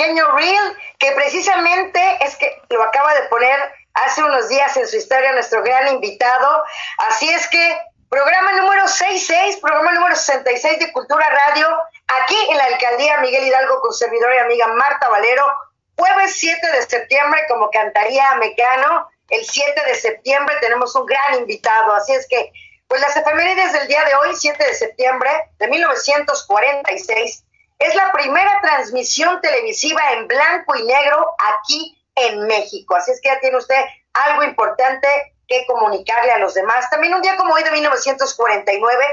pequeño reel que precisamente es que lo acaba de poner hace unos días en su historia nuestro gran invitado. Así es que programa número 66, programa número 66 de Cultura Radio, aquí en la alcaldía Miguel Hidalgo con servidora y amiga Marta Valero, jueves 7 de septiembre, como cantaría Mecano, el 7 de septiembre tenemos un gran invitado, así es que, pues las efemérides del día de hoy, 7 de septiembre de 1946, es la primera transmisión televisiva en blanco y negro aquí en México. Así es que ya tiene usted algo importante que comunicarle a los demás. También un día como hoy de 1949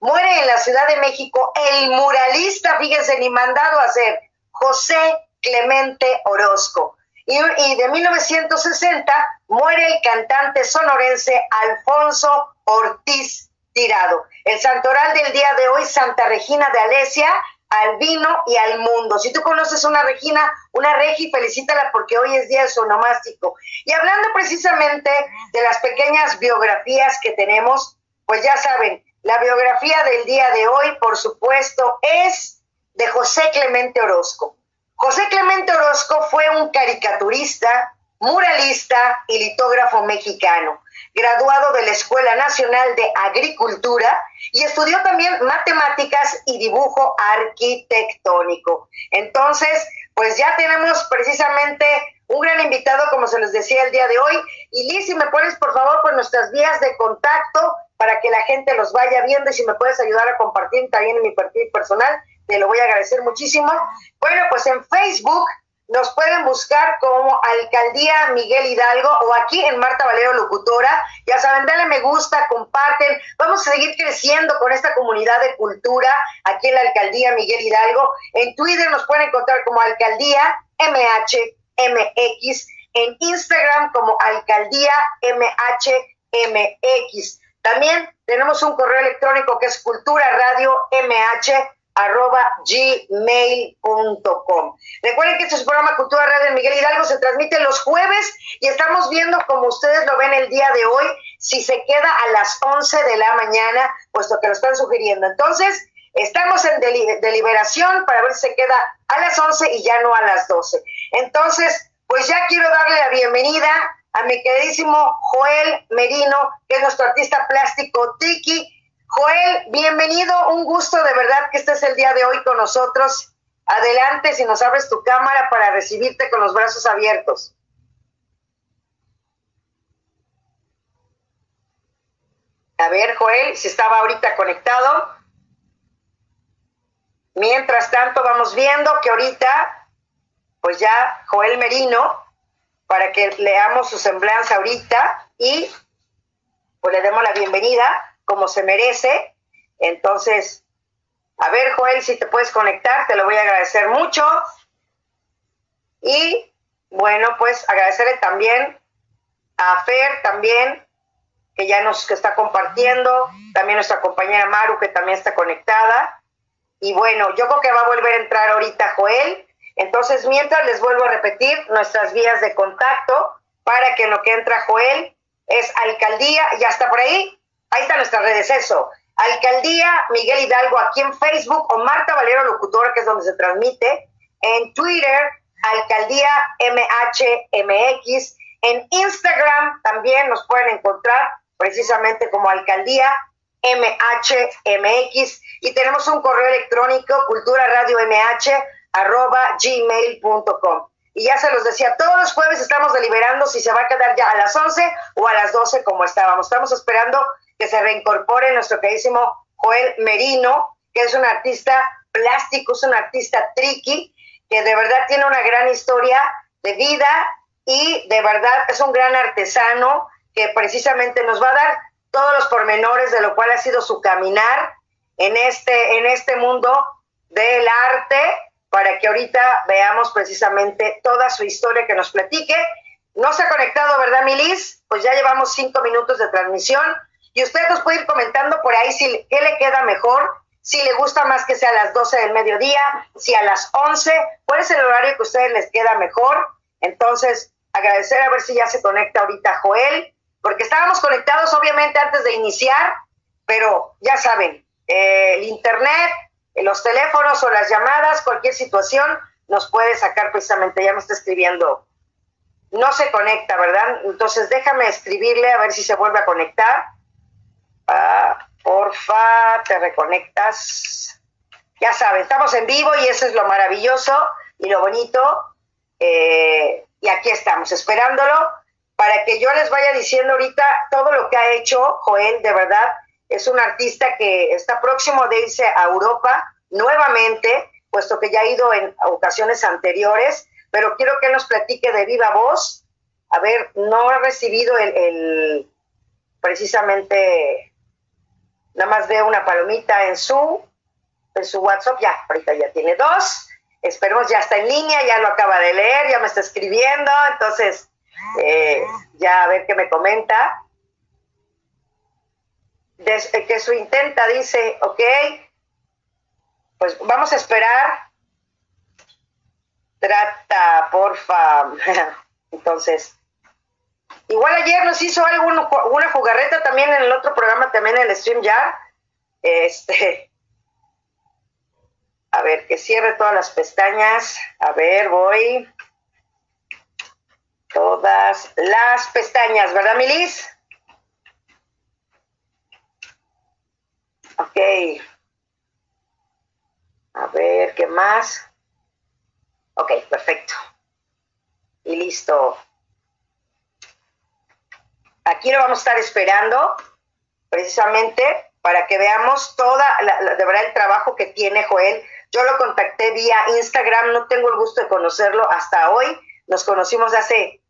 muere en la Ciudad de México el muralista, fíjense, ni mandado a hacer, José Clemente Orozco. Y, y, de 1960 muere el cantante sonorense Alfonso Ortiz Tirado. El santoral del día de hoy, Santa Regina de Alesia, al vino y al mundo. Si tú conoces una Regina, una Regi, felicítala porque hoy es día de su onomástico. Y hablando precisamente de las pequeñas biografías que tenemos, pues ya saben, la biografía del día de hoy, por supuesto, es de José Clemente Orozco. José Clemente Orozco fue un caricaturista, muralista y litógrafo mexicano graduado de la Escuela Nacional de Agricultura y estudió también matemáticas y dibujo arquitectónico. Entonces, pues ya tenemos precisamente un gran invitado, como se les decía el día de hoy. Y Liz, si me pones por favor por nuestras vías de contacto para que la gente los vaya viendo y si me puedes ayudar a compartir también en mi perfil personal, te lo voy a agradecer muchísimo. Bueno, pues en Facebook nos pueden buscar como Alcaldía Miguel Hidalgo o aquí en Marta Valero Locutora. Ya saben, dale me gusta, comparten. Vamos a seguir creciendo con esta comunidad de cultura aquí en la Alcaldía Miguel Hidalgo. En Twitter nos pueden encontrar como Alcaldía MHMX. En Instagram como Alcaldía MHMX. También tenemos un correo electrónico que es cultura radio mh arroba gmail.com. Recuerden que este es un programa Cultura Radio Miguel Hidalgo, se transmite los jueves y estamos viendo, como ustedes lo ven el día de hoy, si se queda a las 11 de la mañana, puesto que lo están sugiriendo. Entonces, estamos en deliberación para ver si se queda a las 11 y ya no a las 12. Entonces, pues ya quiero darle la bienvenida a mi queridísimo Joel Merino, que es nuestro artista plástico Tiki, Joel, bienvenido, un gusto de verdad que estés el día de hoy con nosotros. Adelante, si nos abres tu cámara para recibirte con los brazos abiertos. A ver, Joel, si estaba ahorita conectado. Mientras tanto, vamos viendo que ahorita, pues ya Joel Merino, para que leamos su semblanza ahorita y pues le demos la bienvenida como se merece. Entonces, a ver, Joel, si te puedes conectar, te lo voy a agradecer mucho. Y bueno, pues agradecerle también a Fer también, que ya nos que está compartiendo, también nuestra compañera Maru, que también está conectada. Y bueno, yo creo que va a volver a entrar ahorita Joel. Entonces, mientras les vuelvo a repetir nuestras vías de contacto para que lo que entra Joel es alcaldía, ya está por ahí, Ahí están nuestras redes, eso. Alcaldía Miguel Hidalgo aquí en Facebook o Marta Valero Locutora, que es donde se transmite. En Twitter, Alcaldía MHMX. En Instagram también nos pueden encontrar precisamente como Alcaldía MHMX. Y tenemos un correo electrónico, cultura radio mh arroba gmail.com. Y ya se los decía, todos los jueves estamos deliberando si se va a quedar ya a las 11 o a las 12 como estábamos. Estamos esperando que se reincorpore nuestro queridísimo Joel Merino, que es un artista plástico, es un artista tricky, que de verdad tiene una gran historia de vida y de verdad es un gran artesano que precisamente nos va a dar todos los pormenores de lo cual ha sido su caminar en este, en este mundo del arte, para que ahorita veamos precisamente toda su historia que nos platique. No se ha conectado, ¿verdad, Milis? Pues ya llevamos cinco minutos de transmisión. Y usted nos puede ir comentando por ahí si qué le queda mejor, si le gusta más que sea a las 12 del mediodía, si a las 11, cuál es el horario que a ustedes les queda mejor. Entonces, agradecer a ver si ya se conecta ahorita Joel, porque estábamos conectados obviamente antes de iniciar, pero ya saben, eh, el internet, los teléfonos o las llamadas, cualquier situación, nos puede sacar precisamente, ya me está escribiendo, no se conecta, ¿verdad? Entonces déjame escribirle a ver si se vuelve a conectar. Ah, porfa, te reconectas. Ya saben, estamos en vivo y eso es lo maravilloso y lo bonito. Eh, y aquí estamos, esperándolo para que yo les vaya diciendo ahorita todo lo que ha hecho Joel, de verdad. Es un artista que está próximo de irse a Europa nuevamente, puesto que ya ha ido en ocasiones anteriores, pero quiero que nos platique de viva voz. A ver, no ha recibido el precisamente, nada más veo una palomita en su, en su WhatsApp, ya, ahorita ya tiene dos. Esperemos, ya está en línea, ya lo acaba de leer, ya me está escribiendo, entonces eh, ya a ver qué me comenta. Desde que su intenta dice, ok, pues vamos a esperar. Trata, porfa. Entonces, igual ayer nos hizo alguna una jugarreta también en el otro programa, también en el stream ya. Este, a ver, que cierre todas las pestañas. A ver, voy todas las pestañas, ¿verdad, Milis? Ok. A ver, ¿qué más? Ok, perfecto. Y listo. Aquí lo vamos a estar esperando precisamente para que veamos toda, de verdad, el trabajo que tiene Joel. Yo lo contacté vía Instagram, no tengo el gusto de conocerlo hasta hoy. Nos conocimos hace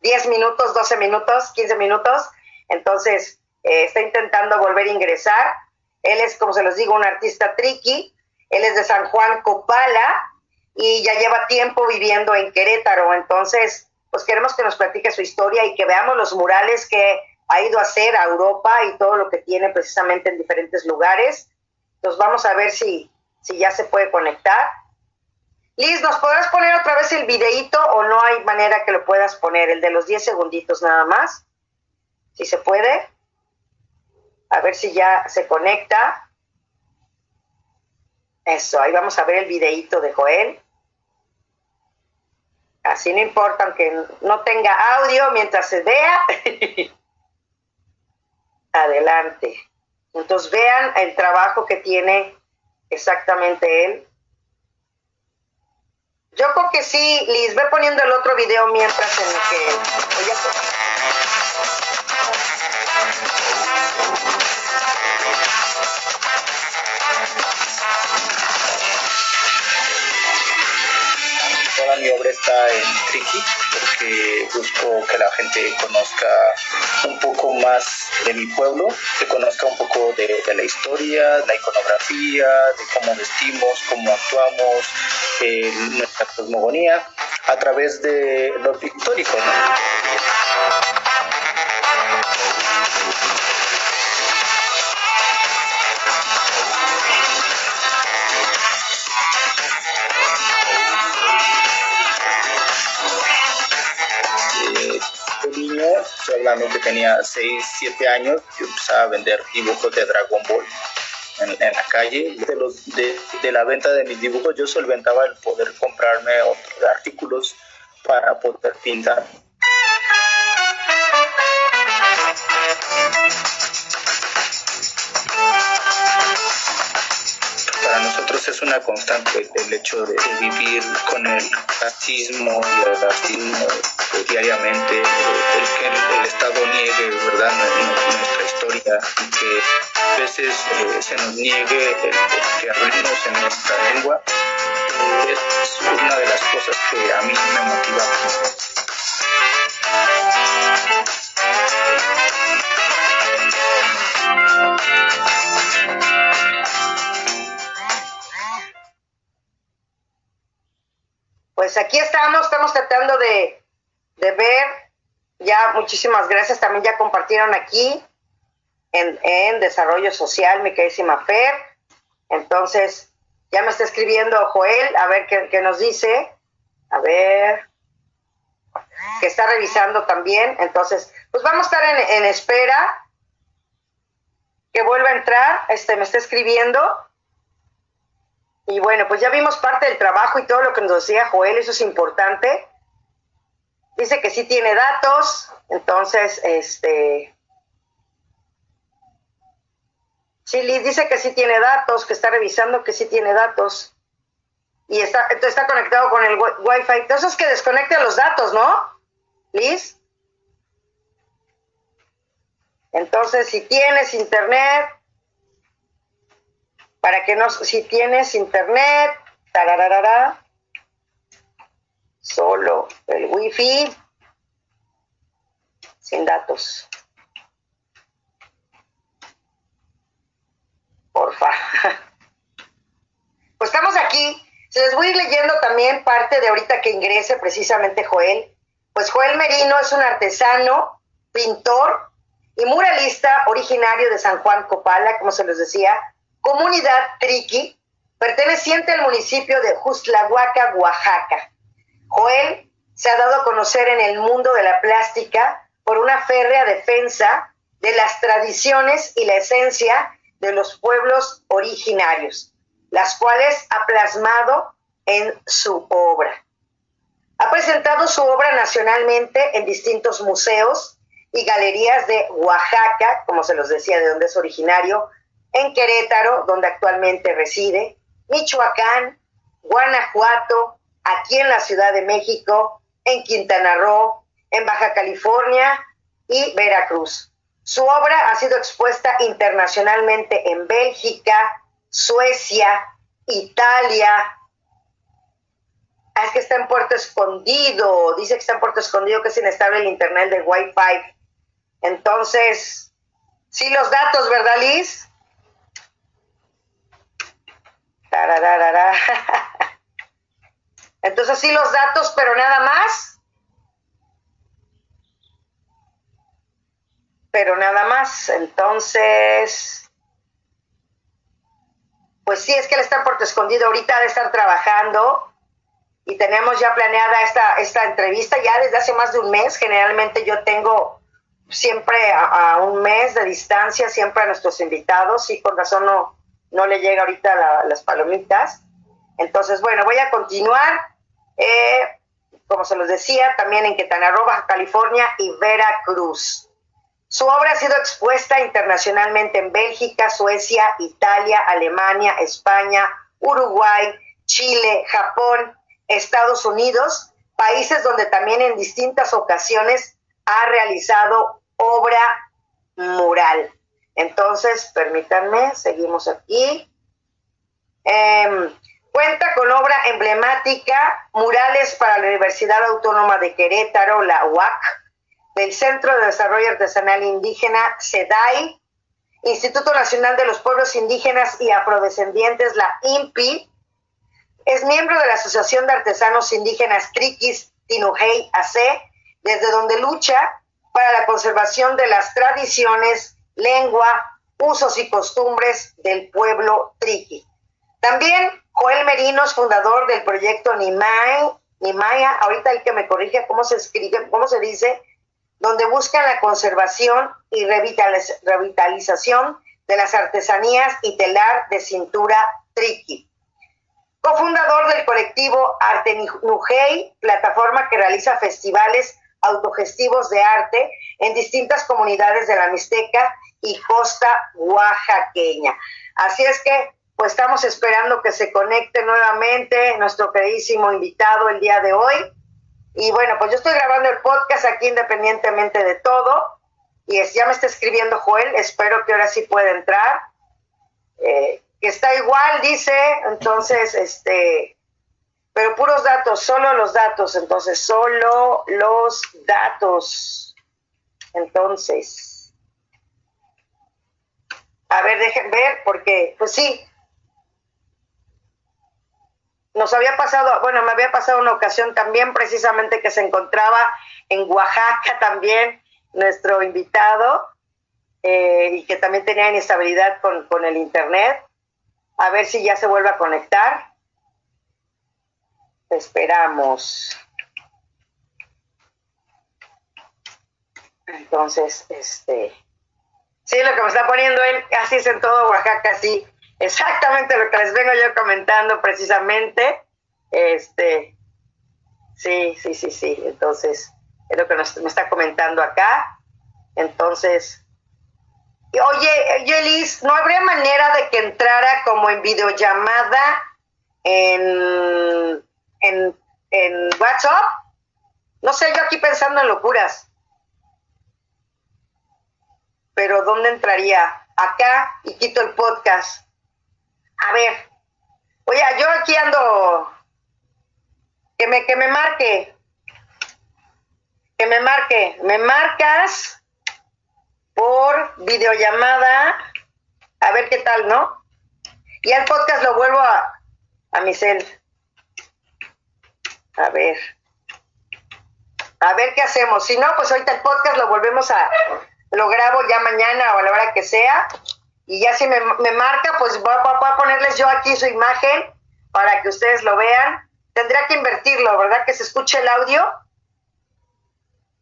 10 minutos, 12 minutos, 15 minutos. Entonces, eh, está intentando volver a ingresar. Él es, como se los digo, un artista tricky. Él es de San Juan Copala y ya lleva tiempo viviendo en Querétaro. Entonces, pues queremos que nos platique su historia y que veamos los murales que ha ido a hacer a Europa y todo lo que tiene precisamente en diferentes lugares. Entonces, vamos a ver si, si ya se puede conectar. Liz, ¿nos podrás poner otra vez el videíto o no hay manera que lo puedas poner? El de los 10 segunditos nada más. Si se puede. A ver si ya se conecta. Eso, ahí vamos a ver el videíto de Joel. Así no importa, aunque no tenga audio mientras se vea. Adelante. Entonces vean el trabajo que tiene exactamente él yo creo que sí, Liz, ve poniendo el otro video mientras en el que... Mi obra está en Tricky porque busco que la gente conozca un poco más de mi pueblo, que conozca un poco de, la historia, la iconografía, de cómo vestimos, cómo actuamos, eh, nuestra cosmogonía a través de lo pictórico. Estoy hablando que tenía 6, 7 años, yo empezaba a vender dibujos de Dragon Ball en, la calle. De, los, de, de, la venta de mis dibujos yo solventaba el poder comprarme otros artículos para poder pintar. Es una constante el hecho de, vivir con el racismo y el racismo diariamente, el que el, Estado niegue ¿verdad? nuestra historia que a veces eh, se nos niegue el, que hablemos en nuestra lengua, es una de las cosas que a mí me motiva. Pues aquí estamos, estamos tratando de de ver. Ya muchísimas gracias. También ya compartieron aquí en, en Desarrollo Social, mi queridísima Fer. Entonces, ya me está escribiendo Joel, a ver qué, nos dice. A ver. Que está revisando también. Entonces, pues vamos a estar en, en espera. Que vuelva a entrar. Este me está escribiendo. Y bueno, pues ya vimos parte del trabajo y todo lo que nos decía Joel, eso es importante. Dice que sí tiene datos, entonces, este... Sí, Liz dice que sí tiene datos, que está revisando que sí tiene datos. Y está, está conectado con el Wi-Fi. Entonces que desconecte los datos, ¿no? Liz. Entonces, si tienes internet, para que no, si tienes internet, solo el wifi sin datos. Porfa. Pues estamos aquí. Se les voy a ir leyendo también parte de ahorita que ingrese precisamente Joel. Pues Joel Merino es un artesano, pintor y muralista originario de San Juan Copala, como se les decía, comunidad triqui, perteneciente al municipio de Justlahuaca, Oaxaca. Joel se ha dado a conocer en el mundo de la plástica por una férrea defensa de las tradiciones y la esencia de los pueblos originarios, las cuales ha plasmado en su obra. Ha presentado su obra nacionalmente en distintos museos y galerías de Oaxaca, como se los decía, de donde es originario, en Querétaro, donde actualmente reside, Michoacán, Guanajuato, aquí en la Ciudad de México, en Quintana Roo, en Baja California y Veracruz. Su obra ha sido expuesta internacionalmente en Bélgica, Suecia, Italia. Ah, es que está en Puerto Escondido, dice que está en Puerto Escondido, que es inestable el internet del Wi-Fi. Entonces, sí los datos, ¿verdad, Liz? Entonces sí los datos, pero nada más. Pero nada más. Entonces, pues sí, es que él está Puerto Escondido ahorita de estar trabajando y tenemos ya planeada esta, esta entrevista ya desde hace más de un mes. Generalmente yo tengo siempre a, un mes de distancia, siempre a nuestros invitados y con razón no, no le llega ahorita las palomitas. Entonces, bueno, voy a continuar. Eh, como se los decía, también en Quintana Roo, California y Veracruz. Su obra ha sido expuesta internacionalmente en Bélgica, Suecia, Italia, Alemania, España, Uruguay, Chile, Japón, Estados Unidos, países donde también en distintas ocasiones ha realizado obra mural. Entonces, permítanme, seguimos aquí. Em, Cuenta con obra emblemática, murales para la Universidad Autónoma de Querétaro, la UAC, del Centro de Desarrollo Artesanal Indígena, SEDAI, Instituto Nacional de los Pueblos Indígenas y Afrodescendientes, la INPI, es miembro de la Asociación de Artesanos Indígenas Triquis Tinujei AC, desde donde lucha para la conservación de las tradiciones, lengua, usos y costumbres del pueblo triqui. También Joel Merino es fundador del proyecto Nimay, Nimaya, ahorita el que me corrige cómo se escribe, cómo se dice, donde buscan la conservación y revitalización de las artesanías y telar de cintura triqui. Cofundador del colectivo Arte Nujei, plataforma que realiza festivales autogestivos de arte en distintas comunidades de la Mixteca y costa oaxaqueña. Así es que pues estamos esperando que se conecte nuevamente nuestro queridísimo invitado el día de hoy. Y bueno, pues yo estoy grabando el podcast aquí independientemente de todo. Y ya me está escribiendo Joel, espero que ahora sí pueda entrar. Eh, que está igual, dice, entonces, este, pero puros datos, solo los datos, entonces, solo los datos. Entonces, a ver, dejen ver, porque, pues sí, nos había pasado, bueno, me había pasado una ocasión también precisamente que se encontraba en Oaxaca también nuestro invitado eh, y que también tenía inestabilidad con, con el internet. A ver si ya se vuelve a conectar. Esperamos. Entonces, este, sí, lo que me está poniendo él, así es en todo Oaxaca, sí exactamente lo que les vengo yo comentando precisamente. Este, sí, sí, sí, sí. Entonces, es lo que nos, está comentando acá. Entonces, oye, Yelis, ¿no habría manera de que entrara como en videollamada en, en, en WhatsApp? No sé, yo aquí pensando en locuras. Pero ¿dónde entraría? Acá y quito el podcast. A ver. Oye, yo aquí ando. Que me, que me marque. Que me marque. Me marcas por videollamada. A ver qué tal, ¿no? Y el podcast lo vuelvo a, a mi cel. A ver. A ver qué hacemos. Si no, pues ahorita el podcast lo volvemos a, lo grabo ya mañana o a la hora que sea. Y ya si me, marca, pues voy, a ponerles yo aquí su imagen para que ustedes lo vean. Tendría que invertirlo, ¿verdad? Que se escuche el audio.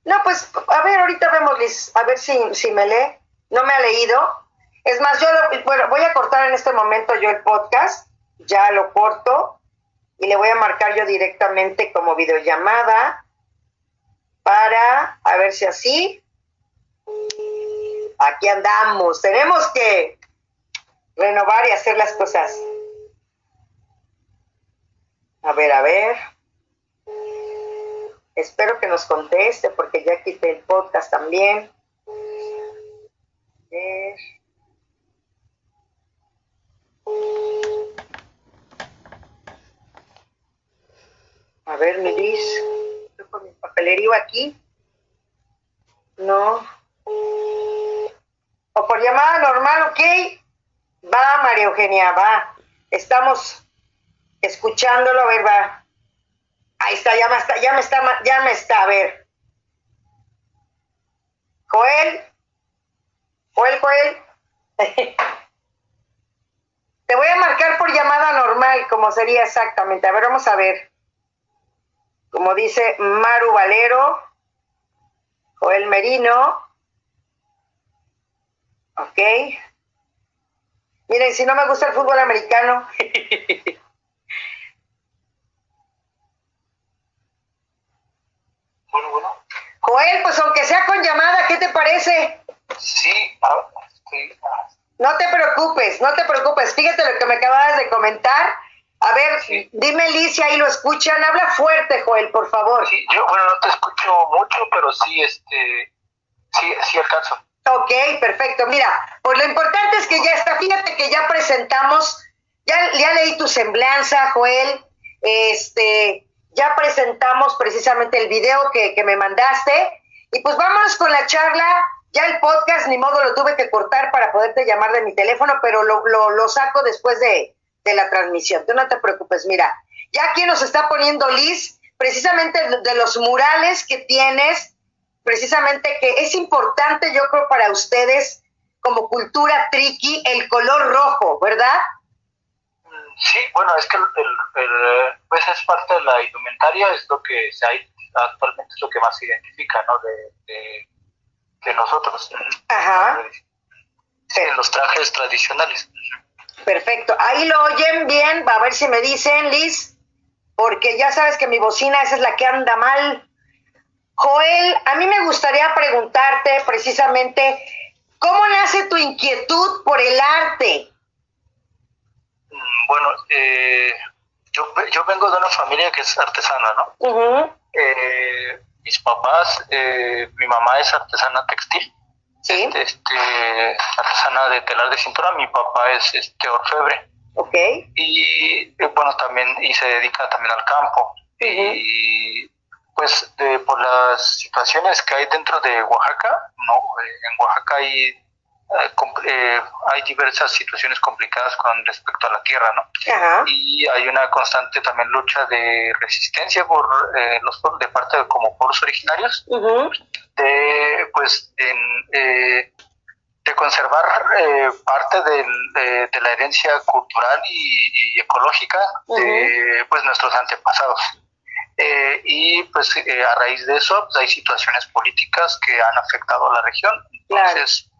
No, pues a ver, ahorita vemos, Liz, a ver si, si me lee. No me ha leído. Es más, yo bueno, voy a cortar en este momento yo el podcast. Ya lo corto y le voy a marcar yo directamente como videollamada para a ver si así. Aquí andamos. Tenemos que renovar y hacer las cosas. A ver, a ver. Espero que nos conteste porque ya quité el podcast también. A ver. A ver, con mi papelerío aquí. No. O por llamada normal, ok. Va, María Eugenia, va. Estamos escuchándolo, a ver, va. Ahí está, ya me está, ya me está, ya me está, a ver. Joel. Joel, Joel. Te voy a marcar por llamada normal, como sería exactamente. A ver, vamos a ver como dice Maru Valero, Joel Merino. Ok. Miren, si no me gusta el fútbol americano. bueno, bueno. Joel, pues aunque sea con llamada, ¿qué te parece? Sí, ah, sí. No te preocupes, no te preocupes. Fíjate lo que me acabas de comentar a ver, dime Liz si ahí lo escuchan. Habla fuerte, Joel, por favor. Sí, yo, bueno, no te escucho mucho, pero sí, este, sí, sí alcanzo. Ok, perfecto. Mira, pues lo importante es que ya está. Fíjate que ya presentamos, ya, ya leí tu semblanza, Joel. Este, ya presentamos precisamente el video que, me mandaste. Y pues vámonos con la charla. Ya el podcast, ni modo, lo tuve que cortar para poderte llamar de mi teléfono, pero lo, lo, lo saco después de, de la transmisión. Tú no te preocupes, mira, ya aquí nos está poniendo Liz, precisamente de los murales que tienes, precisamente que es importante, yo creo, para ustedes como cultura triqui, el color rojo, ¿verdad? Sí, bueno, es que el, pues es parte de la indumentaria, es lo que se hay, actualmente es lo que más se identifica, ¿no? De, de, nosotros. Ajá. En los trajes tradicionales. Perfecto. Ahí lo oyen bien, va a ver si me dicen, Liz, porque ya sabes que mi bocina esa es la que anda mal. Joel, a mí me gustaría preguntarte precisamente, ¿cómo nace tu inquietud por el arte? Mm, bueno, eh, yo, yo, vengo de una familia que es artesana, ¿no? Eh, mis papás, eh, mi mamá es artesana textil ¿Sí? este, artesana de telar de cintura, mi papá es este orfebre. Ok. Y eh, bueno, también, y se dedica también al campo. Y pues por las situaciones que hay dentro de Oaxaca, ¿no? Eh, en Oaxaca hay eh, hay diversas situaciones complicadas con respecto a la tierra, ¿no? Y hay una constante también lucha de resistencia por eh, los de parte de como pueblos originarios de pues eh, de conservar parte de, la herencia cultural y, ecológica de pues nuestros antepasados. Y pues a raíz de eso pues, hay situaciones políticas que han afectado a la región. Entonces,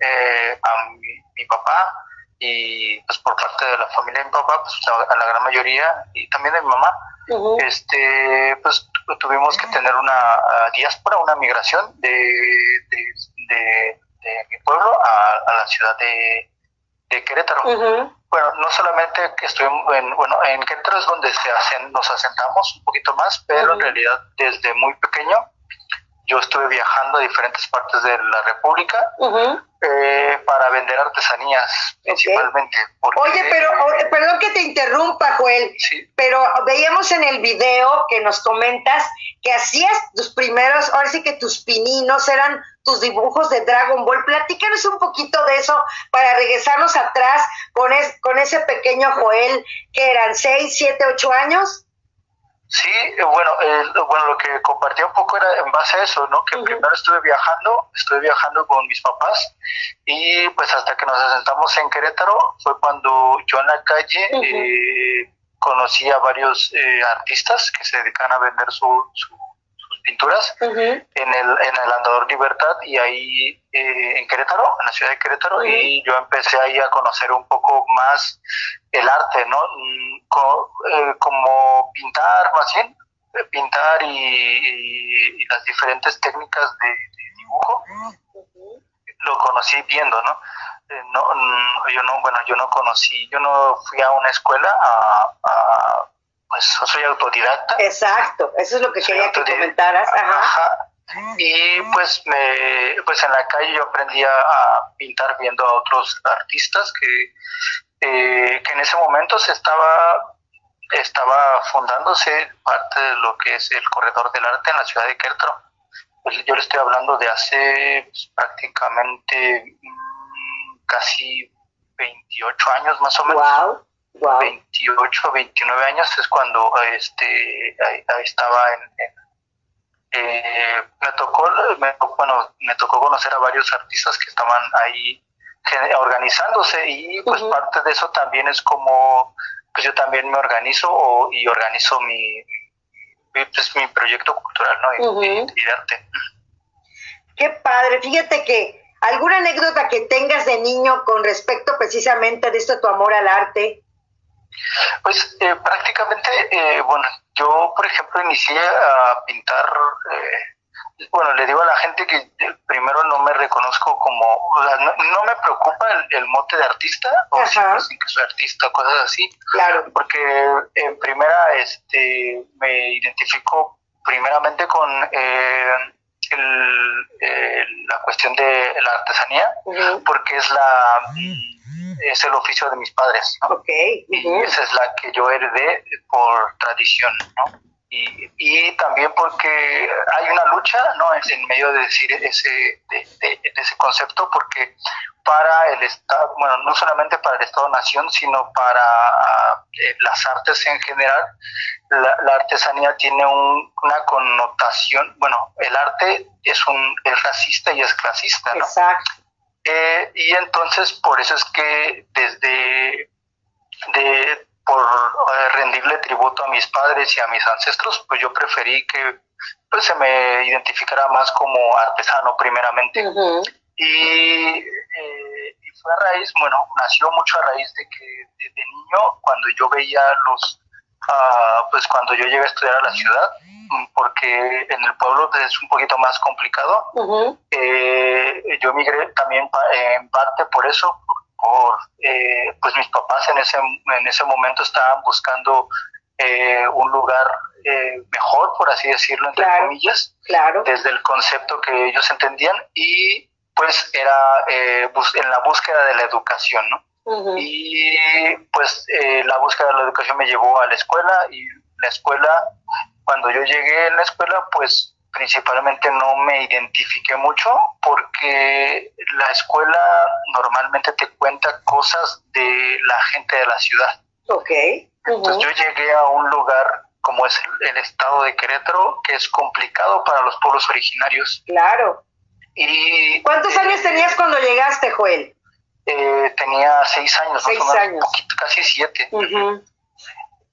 eh, a mi, papá y pues por parte de la familia de mi papá, pues a la gran mayoría y también de mi mamá, este, pues tuvimos que tener una diáspora, una migración de, de, mi pueblo a, la ciudad de, Querétaro. Bueno, no solamente que estuvimos en, bueno, en Querétaro es donde se hacen, nos asentamos un poquito más, pero en realidad desde muy pequeño yo estuve viajando a diferentes partes de la República eh, para vender artesanías, principalmente. Oye, pero perdón que te interrumpa, Joel, pero veíamos en el video que nos comentas que hacías tus primeros, ahora sí que tus pininos eran tus dibujos de Dragon Ball. Platícanos un poquito de eso para regresarnos atrás con, con ese pequeño Joel que eran 6, 7, 8 años. Sí, eh, bueno, bueno, lo que compartí un poco era en base a eso, ¿no? Que primero estuve viajando, estuve viajando con mis papás y pues hasta que nos asentamos en Querétaro fue cuando yo en la calle eh, conocí a varios eh, artistas que se dedican a vender su pinturas en, el, en el Andador Libertad y ahí eh, en Querétaro, en la ciudad de Querétaro, y yo empecé ahí a conocer un poco más el arte, ¿no? Eh, como pintar, más bien, eh, pintar y, las diferentes técnicas de, dibujo, lo conocí viendo, ¿no? no, mm, yo no, bueno, yo no conocí, yo no fui a una escuela a pues soy autodidacta. Exacto, eso es lo que quería que comentaras. Ajá. Y pues me, pues en la calle yo aprendí a, pintar viendo a otros artistas que, eh, que en ese momento se estaba estaba fundándose parte de lo que es el corredor del arte en la ciudad de Querétaro. Pues yo le estoy hablando de hace pues, prácticamente mm, casi 28 años más o menos. Wow. 28, 29 años es cuando este estaba en, eh, me tocó bueno me tocó conocer a varios artistas que estaban ahí organizándose y pues parte de eso también es como pues yo también me organizo y organizo mi pues, mi proyecto cultural no y, de arte. Qué padre. Fíjate que alguna anécdota que tengas de niño con respecto precisamente de esto tu amor al arte pues eh, prácticamente, eh, bueno, yo por ejemplo inicié a pintar, eh, bueno, le digo a la gente que primero no me reconozco como, no, me preocupa el, mote de artista, o si que soy artista, cosas así, claro. porque en primera este, me identifico primeramente con la cuestión de la artesanía, porque es la es el oficio de mis padres, Y esa es la que yo heredé por tradición, ¿no? Y, y también porque hay una lucha, ¿no? En medio de decir ese, de, ese concepto, porque para el Estado, bueno, no solamente para el Estado-Nación, sino para eh, las artes en general, la, artesanía tiene una connotación, bueno, el arte es un es racista y es clasista, ¿no? Exacto. Eh, y entonces por eso es que desde de, por eh, rendirle tributo a mis padres y a mis ancestros, pues yo preferí que pues se me identificara más como artesano primeramente. y, eh, y, fue a raíz, bueno, nació mucho a raíz de que desde niño, cuando yo veía los, uh, pues cuando yo llegué a estudiar a la ciudad, porque en el pueblo es un poquito más complicado. eh, yo migré también en parte por eso, por, eh, pues mis papás en ese, en ese momento estaban buscando eh, un lugar eh, mejor, por así decirlo, entre comillas, claro. desde el concepto que ellos entendían y pues era en la búsqueda de la educación, ¿no? Y pues la búsqueda de la educación me llevó a la escuela y la escuela cuando yo llegué a la escuela, pues principalmente no me identifiqué mucho porque la escuela normalmente te cuenta cosas de la gente de la ciudad. Ok. Entonces yo llegué a un lugar como es el, estado de Querétaro, que es complicado para los pueblos originarios. Claro. Y, ¿Cuántos eh, años tenías cuando llegaste, Joel? Eh, tenía seis años, seis años. poquito, casi siete.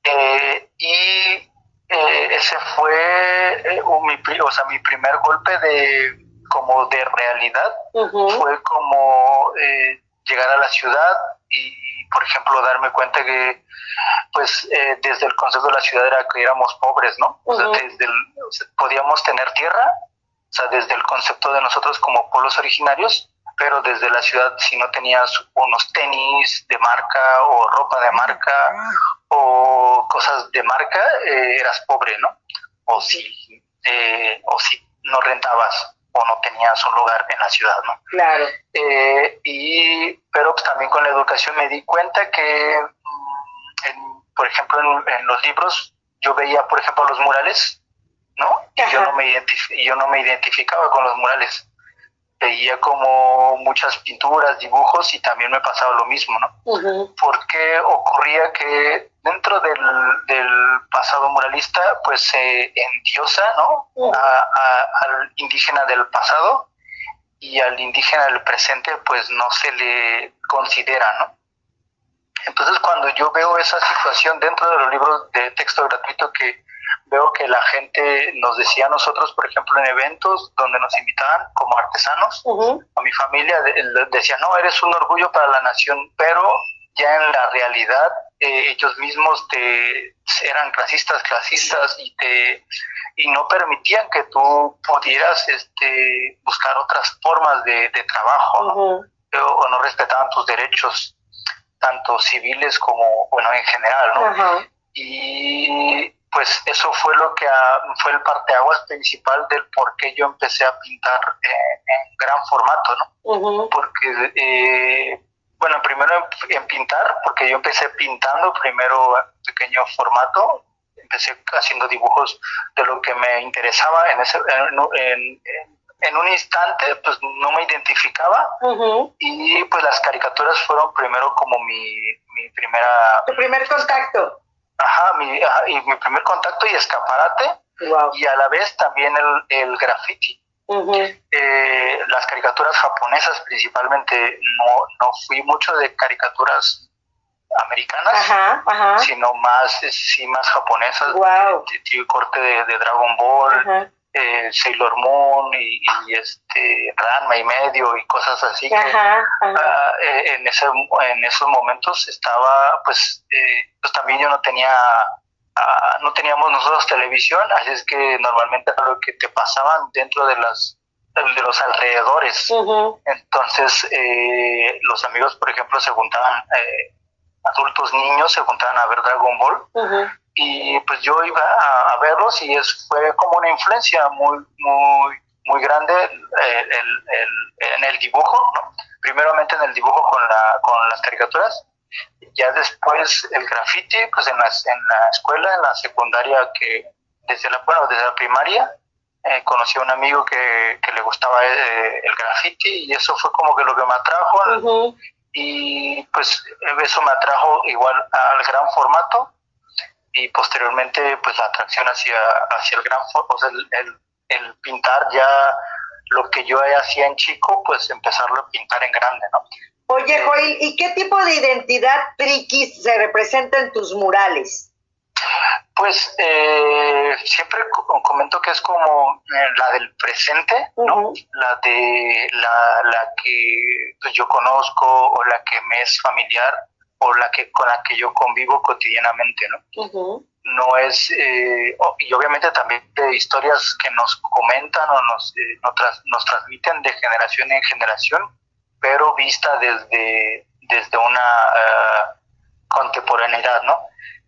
eh, y eh, ese fue eh, mi, o sea, mi primer golpe de como de realidad. Fue como eh, llegar a la ciudad, y, por ejemplo, darme cuenta que, pues, eh, desde el concepto de la ciudad era que éramos pobres, ¿no? o sea, desde podíamos tener tierra, o sea, desde el concepto de nosotros como pueblos originarios, pero desde la ciudad si no tenías unos tenis de marca o ropa de marca o cosas de marca, eh, eras pobre, ¿no? O si, eh, o si no rentabas o no tenías un lugar en la ciudad, ¿no? Claro. Eh, y, pero pues, también con la educación me di cuenta que, mm, por ejemplo, en, los libros yo veía, por ejemplo, los murales, ¿no? Y yo no, me yo no me identificaba con los murales veía como muchas pinturas, dibujos y también me pasaba lo mismo, ¿no? Porque ocurría que dentro del, pasado muralista pues se endiosa, ¿no? al indígena del pasado y al indígena del presente pues no se le considera, ¿no? Entonces cuando yo veo esa situación dentro de los libros de texto gratuito que veo que la gente nos decía a nosotros, por ejemplo, en eventos donde nos invitaban como artesanos, a mi familia decía, no, eres un orgullo para la nación, pero ya en la realidad eh, ellos mismos te eran clasistas, clasistas y te y no permitían que tú pudieras este buscar otras formas de, trabajo ¿no? o, no respetaban tus derechos tanto civiles como bueno en general no y pues eso fue lo que fue el parteaguas principal del por qué yo empecé a pintar eh, en gran formato, ¿no? Porque, eh, bueno, primero en, pintar, porque yo empecé pintando primero en pequeño formato, empecé haciendo dibujos de lo que me interesaba en ese en, en, un instante pues no me identificaba. Y pues las caricaturas fueron primero como mi, mi primera tu primer contacto. Ajá, mi, y mi primer contacto y escaparate. Y a la vez también el, el graffiti. Eh, las caricaturas japonesas principalmente, no, no fui mucho de caricaturas americanas, sino más, sí, más japonesas, wow. corte de, de, Dragon Ball, eh, Sailor Moon y, este Ranma y medio y cosas así que ah, eh, en ese en esos momentos estaba pues eh, pues también yo no tenía ah, no teníamos nosotros televisión así es que normalmente era lo que te pasaban dentro de las de los alrededores. Entonces los amigos por ejemplo se juntaban adultos niños se juntaban a ver Dragon Ball. Y pues yo iba a, verlos y es, fue como una influencia muy, muy, muy grande eh, en el dibujo, ¿no? primeramente en el dibujo con, la, con las caricaturas, ya después el graffiti, pues en, las, en la escuela, en la secundaria, que desde la, bueno, desde la primaria, eh, conocí a un amigo que, que le gustaba eh, el graffiti y eso fue como que lo que me atrajo y pues eso me atrajo igual al gran formato y posteriormente pues la atracción hacia, hacia el gran o sea, el, el, pintar ya lo que yo hacía en chico, pues empezarlo a pintar en grande, ¿no? Oye, Joel, ¿y qué tipo de identidad triquis se representa en tus murales? Pues eh, siempre comento que es como eh, la del presente, ¿no? La de la, la que pues, yo conozco o la que me es familiar o la que con la que yo convivo cotidianamente, ¿no? No es, eh, y obviamente también de historias que nos comentan o nos, eh, nos, transmiten de generación en generación, pero vista desde, desde una uh, contemporaneidad, ¿no?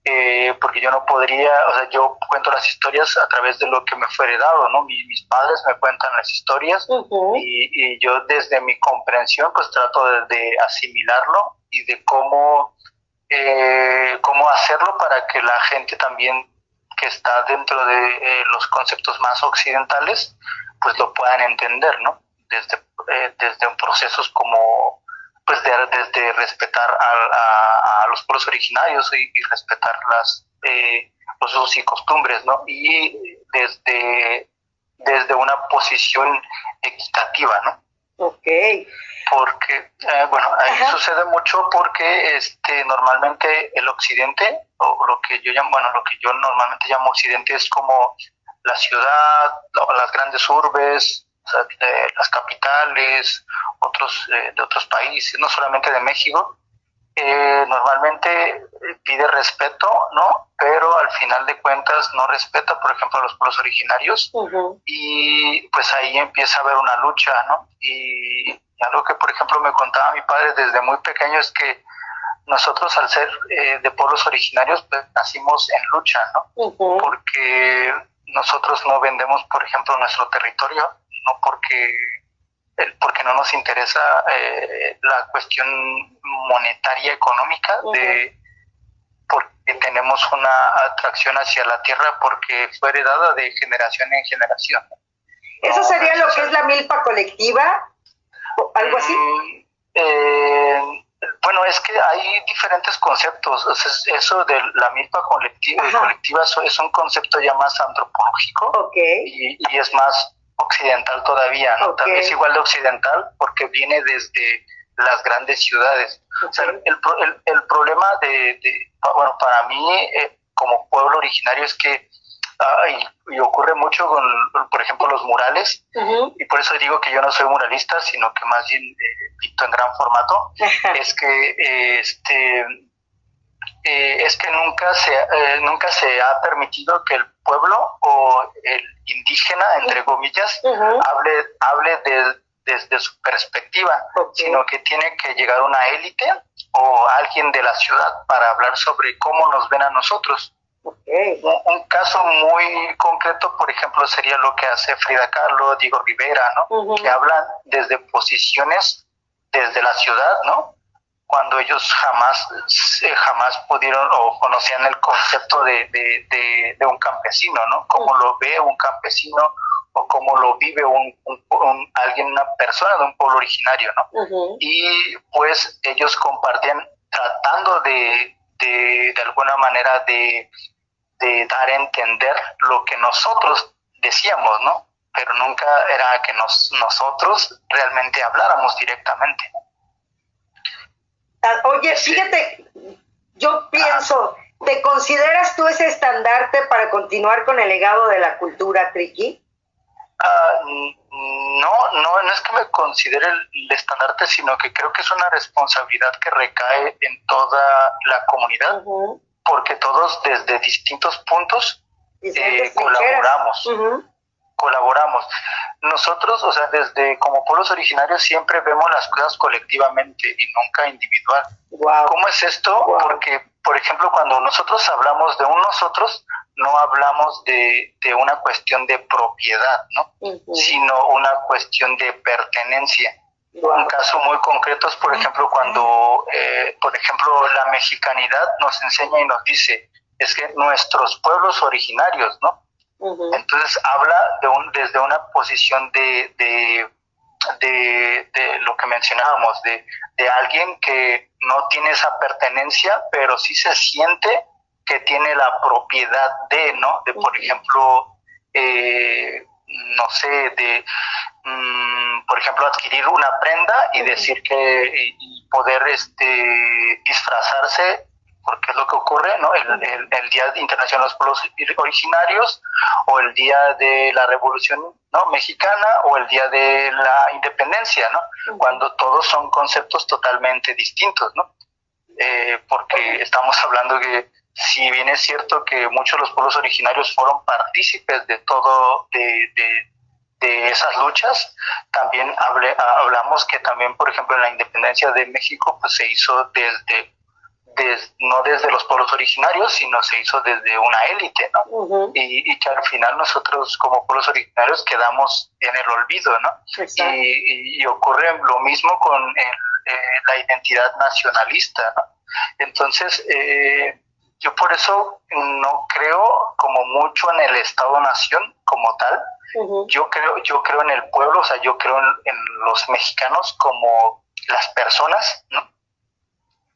Eh, porque yo no podría, o sea, yo cuento las historias a través de lo que me fue heredado, ¿no? mis padres me cuentan las historias y, yo desde mi comprensión pues trato de asimilarlo y de cómo, eh, cómo hacerlo para que la gente también que está dentro de eh, los conceptos más occidentales, pues lo puedan entender, ¿no? Desde, eh, desde procesos como, pues desde respetar a, los pueblos originarios y, respetar las, los usos y costumbres, ¿no? Y desde, desde una posición equitativa, ¿no? Ok porque eh, bueno ahí sucede mucho porque este normalmente el occidente o lo que yo llamo bueno lo que yo normalmente llamo occidente es como la ciudad las grandes urbes las capitales otros eh, de otros países no solamente de México eh, normalmente pide respeto, ¿no? Pero al final de cuentas no respeta, por ejemplo, a los pueblos originarios y pues ahí empieza a haber una lucha, ¿no? Y, algo que, por ejemplo, me contaba mi padre desde muy pequeño es que nosotros al ser eh, de pueblos originarios, pues nacimos en lucha, ¿no? Porque nosotros no vendemos, por ejemplo, nuestro territorio, no porque porque no nos interesa eh, la cuestión monetaria económica de porque tenemos una atracción hacia la tierra porque fue heredada de generación en generación. ¿Eso sería lo que es la milpa colectiva? ¿Algo así? Mm, eh, bueno, es que hay diferentes conceptos. Eso de la milpa colectiva, colectiva es un concepto ya más antropológico y, y, es más occidental todavía, ¿no? También es igual de occidental porque viene desde las grandes ciudades. O sea, el, el, el, problema de, bueno, para mí eh, como pueblo originario es que y, ocurre mucho con, por ejemplo, los murales, y por eso digo que yo no soy muralista, sino que más bien eh, pinto en gran formato, es que eh, este eh, es que nunca se eh, nunca se ha permitido que el pueblo o el indígena entre comillas hable hable desde su perspectiva sino que tiene que llegar una élite o alguien de la ciudad para hablar sobre cómo nos ven a nosotros. Un, caso muy concreto, por ejemplo, sería lo que hace Frida Kahlo, Diego Rivera, ¿no? Que hablan desde posiciones desde la ciudad, ¿no? Cuando ellos jamás, eh, jamás pudieron o conocían el concepto de, de, un campesino, ¿no? Cómo lo ve un campesino o cómo lo vive un, alguien, una persona de un pueblo originario, ¿no? Y pues ellos compartían tratando de, de, de alguna manera de de dar a entender lo que nosotros decíamos, ¿no? Pero nunca era que nos, nosotros realmente habláramos directamente. Oye, fíjate, yo pienso, ¿te consideras tú ese estandarte para continuar con el legado de la cultura triqui? Ah, no, no, no es que me considere el, estandarte, sino que creo que es una responsabilidad que recae en toda la comunidad porque todos desde distintos puntos eh, colaboramos. Colaboramos. Nosotros, o sea, desde como pueblos originarios siempre vemos las cosas colectivamente y nunca individual. ¿Cómo es esto? Porque, por ejemplo, cuando nosotros hablamos de un nosotros, no hablamos de, de una cuestión de propiedad, ¿no? Sino una cuestión de pertenencia. Un caso muy concreto es, por ejemplo, cuando, eh, por ejemplo, la mexicanidad nos enseña y nos dice, es que nuestros pueblos originarios, ¿no? Entonces habla de un, desde una posición de, de, de, lo que mencionábamos, de, de alguien que no tiene esa pertenencia, pero sí se siente que tiene la propiedad de, ¿no? De, por ejemplo, eh, no sé, de, mm, por ejemplo, adquirir una prenda y decir que, y, poder este, disfrazarse, porque es lo que ocurre, ¿no? El, el, Día Internacional de los Pueblos Originarios, o el Día de la Revolución ¿no? Mexicana, o el Día de la Independencia, ¿no? Cuando todos son conceptos totalmente distintos, ¿no? Eh, porque estamos hablando que si bien es cierto que muchos de los pueblos originarios fueron partícipes de todo, de, de, esas luchas, también hablamos que también, por ejemplo, en la independencia de México, pues se hizo desde, no desde los pueblos originarios, sino se hizo desde una élite, ¿no? y, que al final nosotros como pueblos originarios quedamos en el olvido, ¿no? Y, y, ocurre lo mismo con eh, la identidad nacionalista, ¿no? Entonces, eh, yo por eso no creo como mucho en el Estado-Nación como tal. Yo creo, yo creo en el pueblo, o sea, yo creo en, los mexicanos como las personas, ¿no?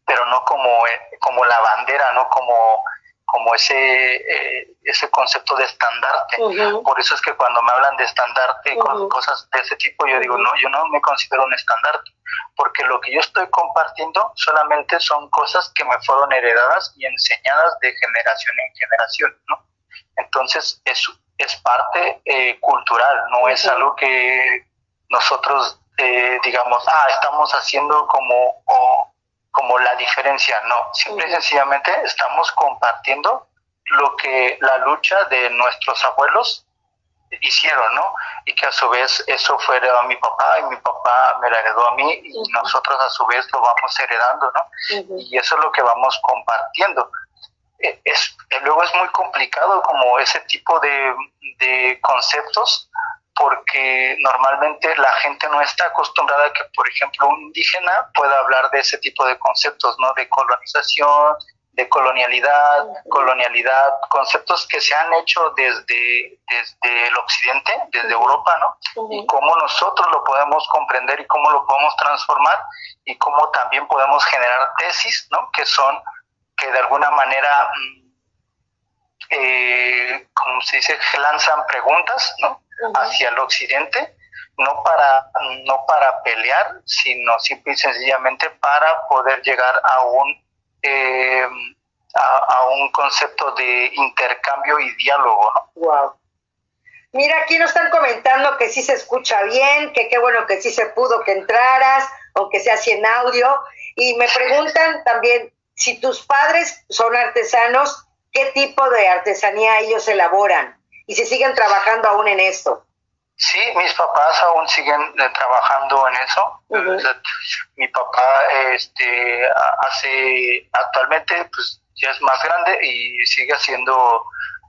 Pero no como, eh, como la bandera, no como como ese, eh, ese concepto de estandarte. Por eso es que cuando me hablan de estandarte con cosas de ese tipo, yo digo, no, yo no me considero un estandarte, porque lo que yo estoy compartiendo solamente son cosas que me fueron heredadas y enseñadas de generación en generación, ¿no? Entonces, es, es parte eh, cultural, no es algo que nosotros eh, digamos, ah, estamos haciendo como como la diferencia, no, simple y sencillamente estamos compartiendo lo que la lucha de nuestros abuelos hicieron, ¿no? Y que a su vez eso fue heredado a mi papá y mi papá me la heredó a mí y nosotros a su vez lo vamos heredando, ¿no? Y eso es lo que vamos compartiendo. E, es, luego es muy complicado como ese tipo de, de conceptos porque normalmente la gente no está acostumbrada a que, por ejemplo, un indígena pueda hablar de ese tipo de conceptos, ¿no? De colonización, de colonialidad, colonialidad, conceptos que se han hecho desde, desde el occidente, desde Europa, ¿no? Y cómo nosotros lo podemos comprender y cómo lo podemos transformar y cómo también podemos generar tesis, ¿no? Que son, que de alguna manera, mm, eh, como se dice, lanzan preguntas, ¿no? Hacia el occidente, no para, no para pelear, sino simple y sencillamente para poder llegar a un eh, a, un concepto de intercambio y diálogo. ¿no? Wow. Mira, aquí nos están comentando que sí se escucha bien, que qué bueno que sí se pudo que entraras, aunque sea así en audio. Y me preguntan también si tus padres son artesanos, ¿qué tipo de artesanía ellos elaboran? Y si siguen trabajando aún en esto. Sí, mis papás aún siguen eh, trabajando en eso. Mi papá este, hace actualmente, pues ya es más grande y sigue haciendo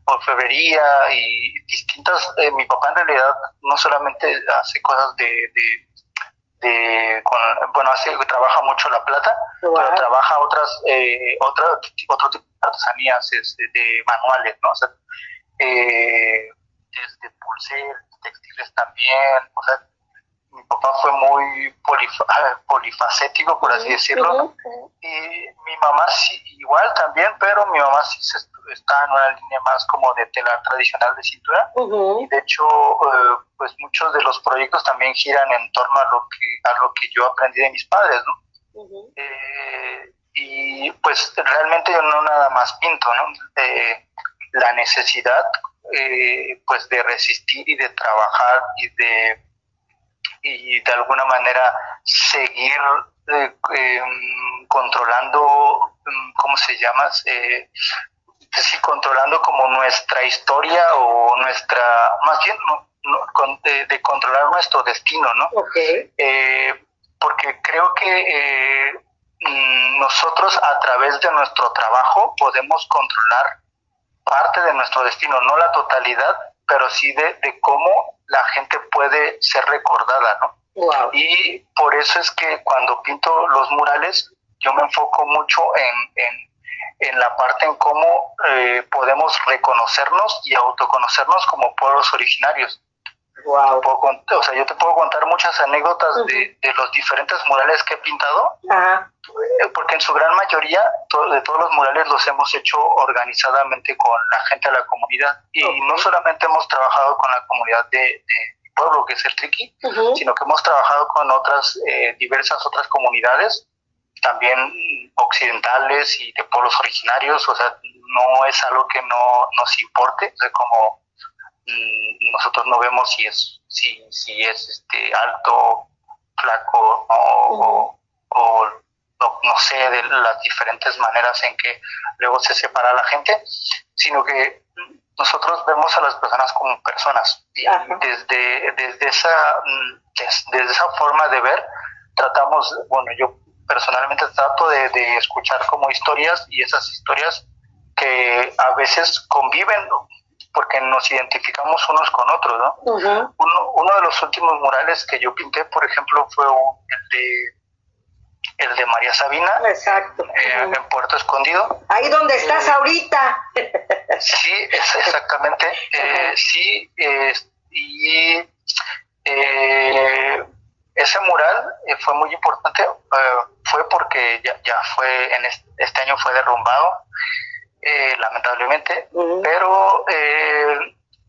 orfebrería y distintas. Eh, mi papá en realidad no solamente hace cosas de, de, bueno, hace, trabaja mucho la plata, pero trabaja otras, eh, otra, otro tipo de artesanías este, de manuales, ¿no? O sea, eh, desde pulseras textiles también, o sea, mi papá fue muy polifacético, por así decirlo, y mi mamá sí, igual también, pero mi mamá sí está en una línea más como de tela tradicional de cintura, y de hecho, eh, pues muchos de los proyectos también giran en torno a lo que, a lo que yo aprendí de mis padres, ¿no? Eh, y pues realmente yo no nada más pinto, ¿no? Eh, la necesidad eh, pues de resistir y de trabajar y de y de alguna manera seguir eh, em, controlando em, cómo se llama eh, sí, controlando como nuestra historia o nuestra más bien de, controlar nuestro destino no eh, porque creo que mm, nosotros a través de nuestro trabajo podemos controlar parte de nuestro destino, no la totalidad, pero sí de, de cómo la gente puede ser recordada, ¿no? Y por eso es que cuando pinto los murales, yo me enfoco mucho en, en, en la parte en cómo eh, podemos reconocernos y autoconocernos como pueblos originarios. Wow. o sea, yo te puedo contar muchas anécdotas de, de, los diferentes murales que he pintado, eh, porque en su gran mayoría de todos los murales los hemos hecho organizadamente con la gente de la comunidad. Y no solamente hemos trabajado con la comunidad de, pueblo, que es el Triqui, sino que hemos trabajado con otras, eh, diversas otras comunidades, también occidentales y de pueblos originarios. O sea, no es algo que no nos importe, o sea, como nosotros no vemos si es si, si es este alto flaco o, o, no, sé de las diferentes maneras en que luego se separa la gente sino que nosotros vemos a las personas como personas. Y desde desde esa desde esa forma de ver tratamos bueno yo personalmente trato de, de escuchar como historias y esas historias que a veces conviven porque nos identificamos unos con otros, ¿no? uno, uno, de los últimos murales que yo pinté, por ejemplo, fue el de el de María Sabina, Exacto. Eh, en Puerto Escondido. Ahí donde estás eh, ahorita. sí, es exactamente. Eh, sí, y ese mural fue muy importante, fue porque ya, ya fue, en este año fue derrumbado eh, lamentablemente, pero eh,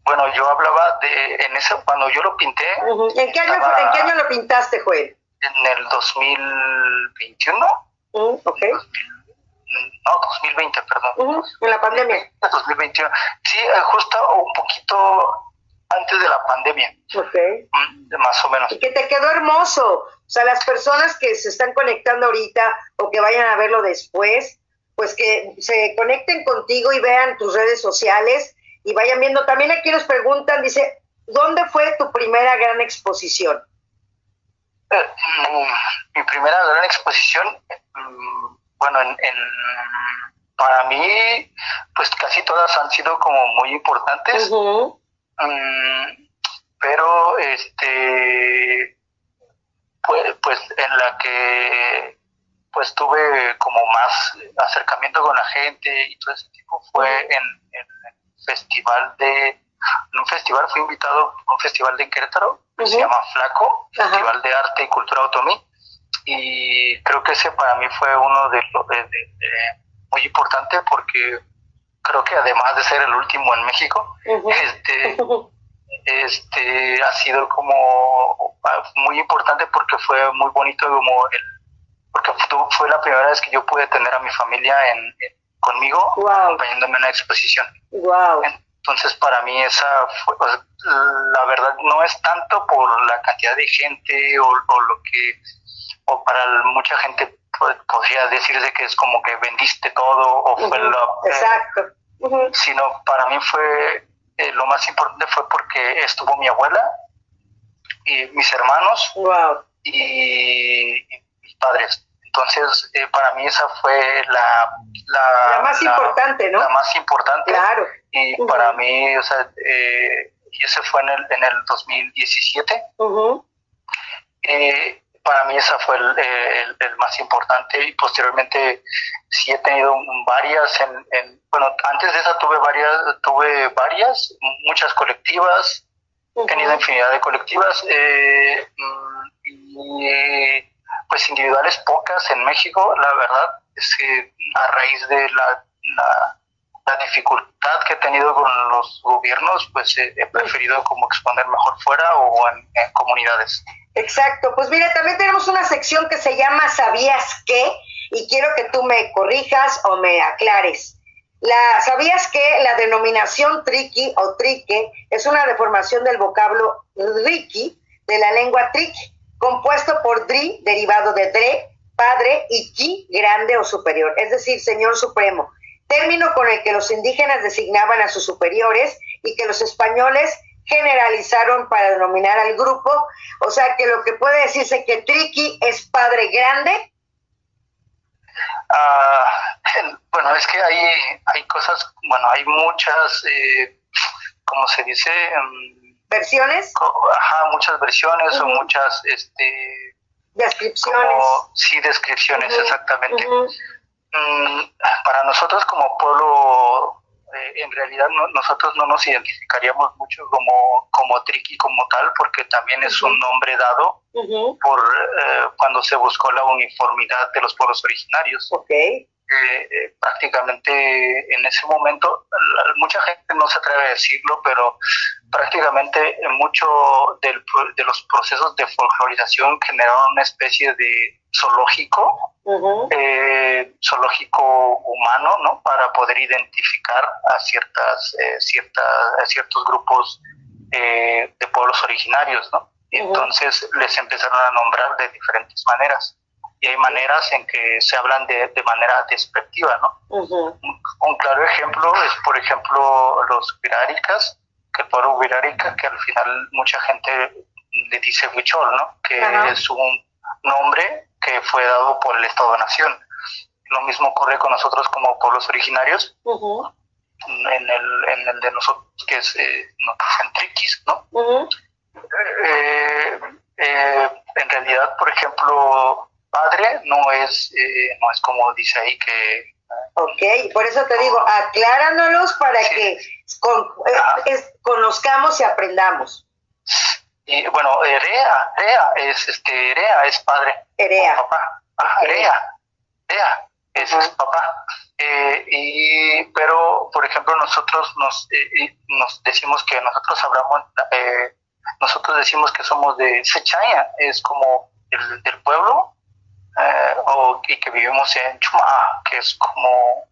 bueno, yo hablaba de, en ese, cuando yo lo pinté. ¿En, qué año, ¿En qué año lo pintaste, Joel? En el 2021. Uh ok. no, 2020, perdón. En la pandemia. 2021. Sí, eh, justo un poquito antes de la pandemia. Ok. Más o menos. Y que te quedó hermoso. O sea, las personas que se están conectando ahorita o que vayan a verlo después, pues que se conecten contigo y vean tus redes sociales y vayan viendo. También aquí nos preguntan, dice, ¿dónde fue tu primera gran exposición? Mi primera gran exposición, mm, bueno, en, para mí, pues casi todas han sido como muy importantes, mm, pero este, pues, pues en la que pues tuve como más acercamiento con la gente y todo ese tipo. Fue en, el festival de en un festival fui invitado a un festival de Querétaro que se llama Flaco Festival de Arte y Cultura Otomí. Y creo que ese para mí fue uno de, los de, muy importante porque creo que además de ser el último en México este este ha sido como muy importante porque fue muy bonito como el porque fue la primera vez que yo pude tener a mi familia en, conmigo acompañándome en la exposición. Entonces para mí esa fue, la verdad no es tanto por la cantidad de gente o, lo que, o para mucha gente podría decirse que es como que vendiste todo o fue lo... Exacto. Sino para mí fue, eh, lo más importante fue porque estuvo mi abuela y mis hermanos y mis padres. Entonces, eh, para mí esa fue la, la, más importante, ¿no? La más importante. Claro. Y para mí, o sea, eh, y ese fue en el, en el 2017. eh, para mí esa fue el, el, más importante y posteriormente sí he tenido varias en, bueno antes de esa tuve varias tuve varias muchas colectivas he tenido infinidad de colectivas eh, mm, y pues individuales pocas en México, la verdad es que a raíz de la, la, dificultad que he tenido con los gobiernos, pues he preferido como exponer mejor fuera o en, comunidades. Exacto, pues mira, también tenemos una sección que se llama ¿Sabías qué? Y quiero que tú me corrijas o me aclares. La, ¿Sabías que la denominación triqui o trique es una deformación del vocablo riqui de la lengua triqui? Compuesto por Dri, derivado de Dre, padre, y Ki, grande o superior, es decir, Señor Supremo, término con el que los indígenas designaban a sus superiores y que los españoles generalizaron para denominar al grupo, o sea que lo que puede decirse que Triqui es padre grande. Ah, bueno, es que hay, hay cosas, bueno, hay muchas, eh, ¿cómo se dice? Um, versiones. Ajá, muchas versiones o muchas este descripciones. sí, descripciones, exactamente. Mm, para nosotros como pueblo, eh, en realidad nosotros no nos identificaríamos mucho como, como Triqui como tal, porque también es un nombre dado por eh, cuando se buscó la uniformidad de los pueblos originarios. Okay. Eh, prácticamente en ese momento, mucha gente no se atreve a decirlo, pero prácticamente mucho de los procesos de folclorización generaron una especie de zoológico, eh, zoológico humano, ¿no? Para poder identificar a ciertas, eh, ciertas, ciertos grupos de pueblos originarios, ¿no? Entonces les empezaron a nombrar de diferentes maneras y hay maneras en que se hablan de, de manera despectiva, ¿no? un, claro ejemplo es, por ejemplo, los viráricas, que el pueblo virárica, que al final mucha gente le dice huichol, ¿no? Que es un nombre que fue dado por el Estado-Nación. Lo mismo ocurre con nosotros como pueblos originarios, en, el, en el de nosotros, que es eh, ¿no? Eh, eh, en realidad, por ejemplo, padre no es, eh, no es como dice ahí que... Ok, por eso te digo, acláranos para que eh, conozcamos y aprendamos. Y bueno, Erea, Erea es este, Erea es padre. Erea. Papá. Erea, Erea es, papá. Eh, y, pero, por ejemplo, nosotros nos, nos decimos que nosotros hablamos, nosotros decimos que somos de Sechaya, es como el, del pueblo, eh, o, y que vivimos en Chuma, que es como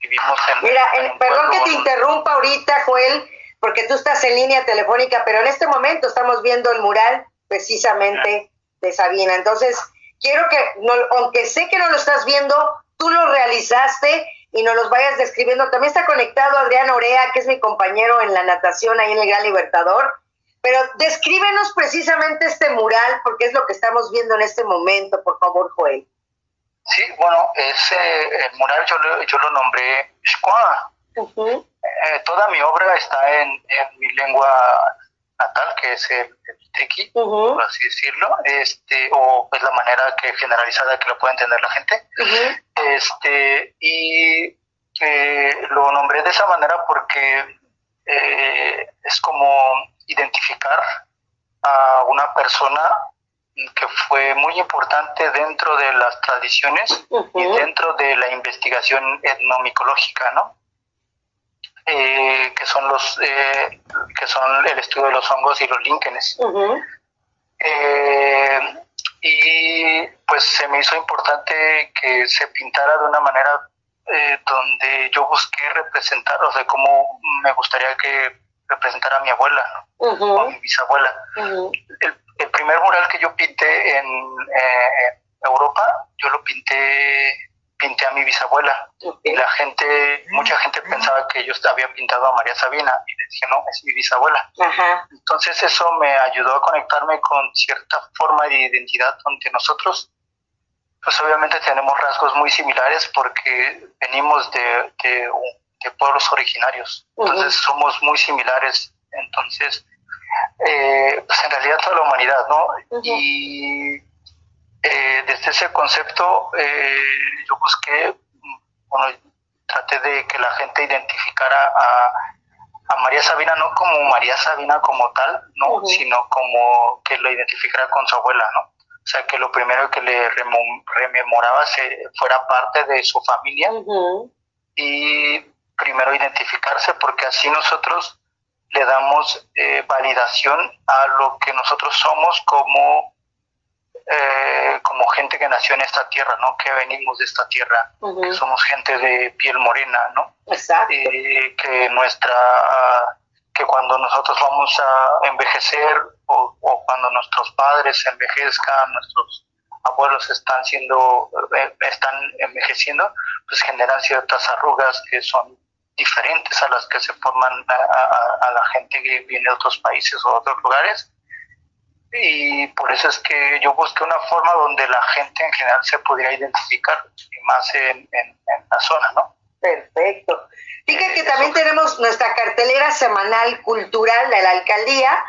vivimos en... Mira, perdón que te interrumpa ahorita, Joel, porque tú estás en línea telefónica, pero en este momento estamos viendo el mural precisamente de Sabina. Entonces, quiero que, aunque sé que no lo estás viendo, tú lo realizaste y nos los vayas describiendo. También está conectado Adrián Orea, que es mi compañero en la natación ahí en el Gran Libertador. Pero descríbenos precisamente este mural, porque es lo que estamos viendo en este momento, por favor, Joel. Sí, bueno, ese el mural yo, lo, yo lo nombré Shkwa. Eh, toda mi obra está en, en, mi lengua natal, que es el, tequi, por así decirlo, este, o es la manera que generalizada que lo puede entender la gente. este, y eh, lo nombré de esa manera porque eh, es como identificar a una persona que fue muy importante dentro de las tradiciones y dentro de la investigación etnomicológica, ¿no? Eh, que son los eh, que son el estudio de los hongos y los líquenes. Eh, y pues se me hizo importante que se pintara de una manera donde yo busqué representar, o sea, cómo me gustaría que representara a mi abuela o a mi bisabuela. el, el, primer mural que yo pinté en Europa, yo lo pinté pinté a mi bisabuela. Y la gente, mucha gente pensaba que yo había pintado a María Sabina y le dije, no, es mi bisabuela. Entonces eso me ayudó a conectarme con cierta forma de identidad donde nosotros, pues obviamente tenemos rasgos muy similares porque venimos de, de, pueblos originarios, entonces somos muy similares, entonces, eh, pues en realidad toda la humanidad, ¿no? Y eh, desde ese concepto eh, yo busqué, bueno, traté de que la gente identificara a, María Sabina no como María Sabina como tal, no, sino como que lo identificara con su abuela, ¿no? O sea, que lo primero que le rememoraba se, fuera parte de su familia. Y primero identificarse porque así nosotros le damos eh, validación a lo que nosotros somos como eh, como gente que nació en esta tierra, ¿no? Que venimos de esta tierra, que somos gente de piel morena, ¿no? Exacto. Eh, que nuestra, que cuando nosotros vamos a envejecer o, cuando nuestros padres envejezcan, nuestros abuelos están siendo, eh, están envejeciendo, pues generan ciertas arrugas que son diferentes a las que se forman a la gente que viene de otros países o otros lugares. Y por eso es que yo busqué una forma donde la gente en general se pudiera identificar, y más en, la zona, ¿no? Perfecto. Fíjate que también tenemos nuestra cartelera semanal cultural de la alcaldía,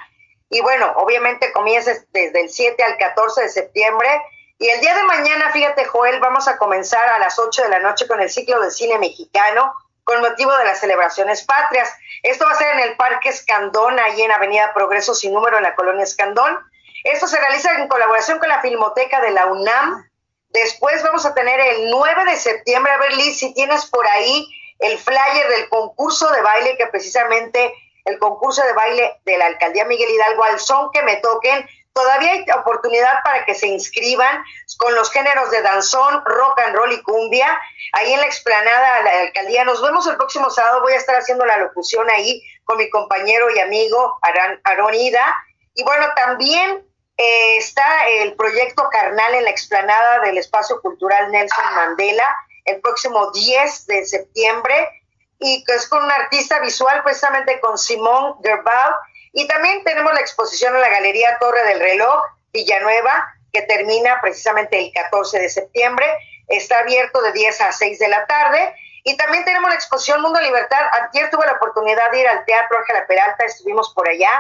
y bueno, obviamente comienza desde el 7 al 14 de septiembre, y el día de mañana, fíjate Joel, vamos a comenzar a las 8 de la noche con el ciclo de cine mexicano, con motivo de las celebraciones patrias. Esto va a ser en el Parque Escandón, ahí en Avenida Progreso sin número, en la colonia Escandón. Esto se realiza en colaboración con la Filmoteca de la UNAM. Después vamos a tener el 9 de septiembre, a ver Liz, si tienes por ahí el flyer del concurso de baile, que precisamente el concurso de baile de la Alcaldía Miguel Hidalgo, al son que me toquen, todavía hay oportunidad para que se inscriban con los géneros de danzón, rock and roll y cumbia, ahí en la explanada de la alcaldía. Nos vemos el próximo sábado, voy a estar haciendo la locución ahí con mi compañero y amigo Aaron Ida. Y bueno, también eh, está el proyecto Carnal en la explanada del Espacio Cultural Nelson Mandela el próximo 10 de septiembre y que es con un artista visual precisamente con Simón Gerbal y también tenemos la exposición en la Galería Torre del Reloj Villanueva que termina precisamente el 14 de septiembre. Está abierto de 10 a 6 de la tarde. Y también tenemos la exposición Mundo Libertad. Ayer tuve la oportunidad de ir al Teatro Ángela Peralta estuvimos por allá.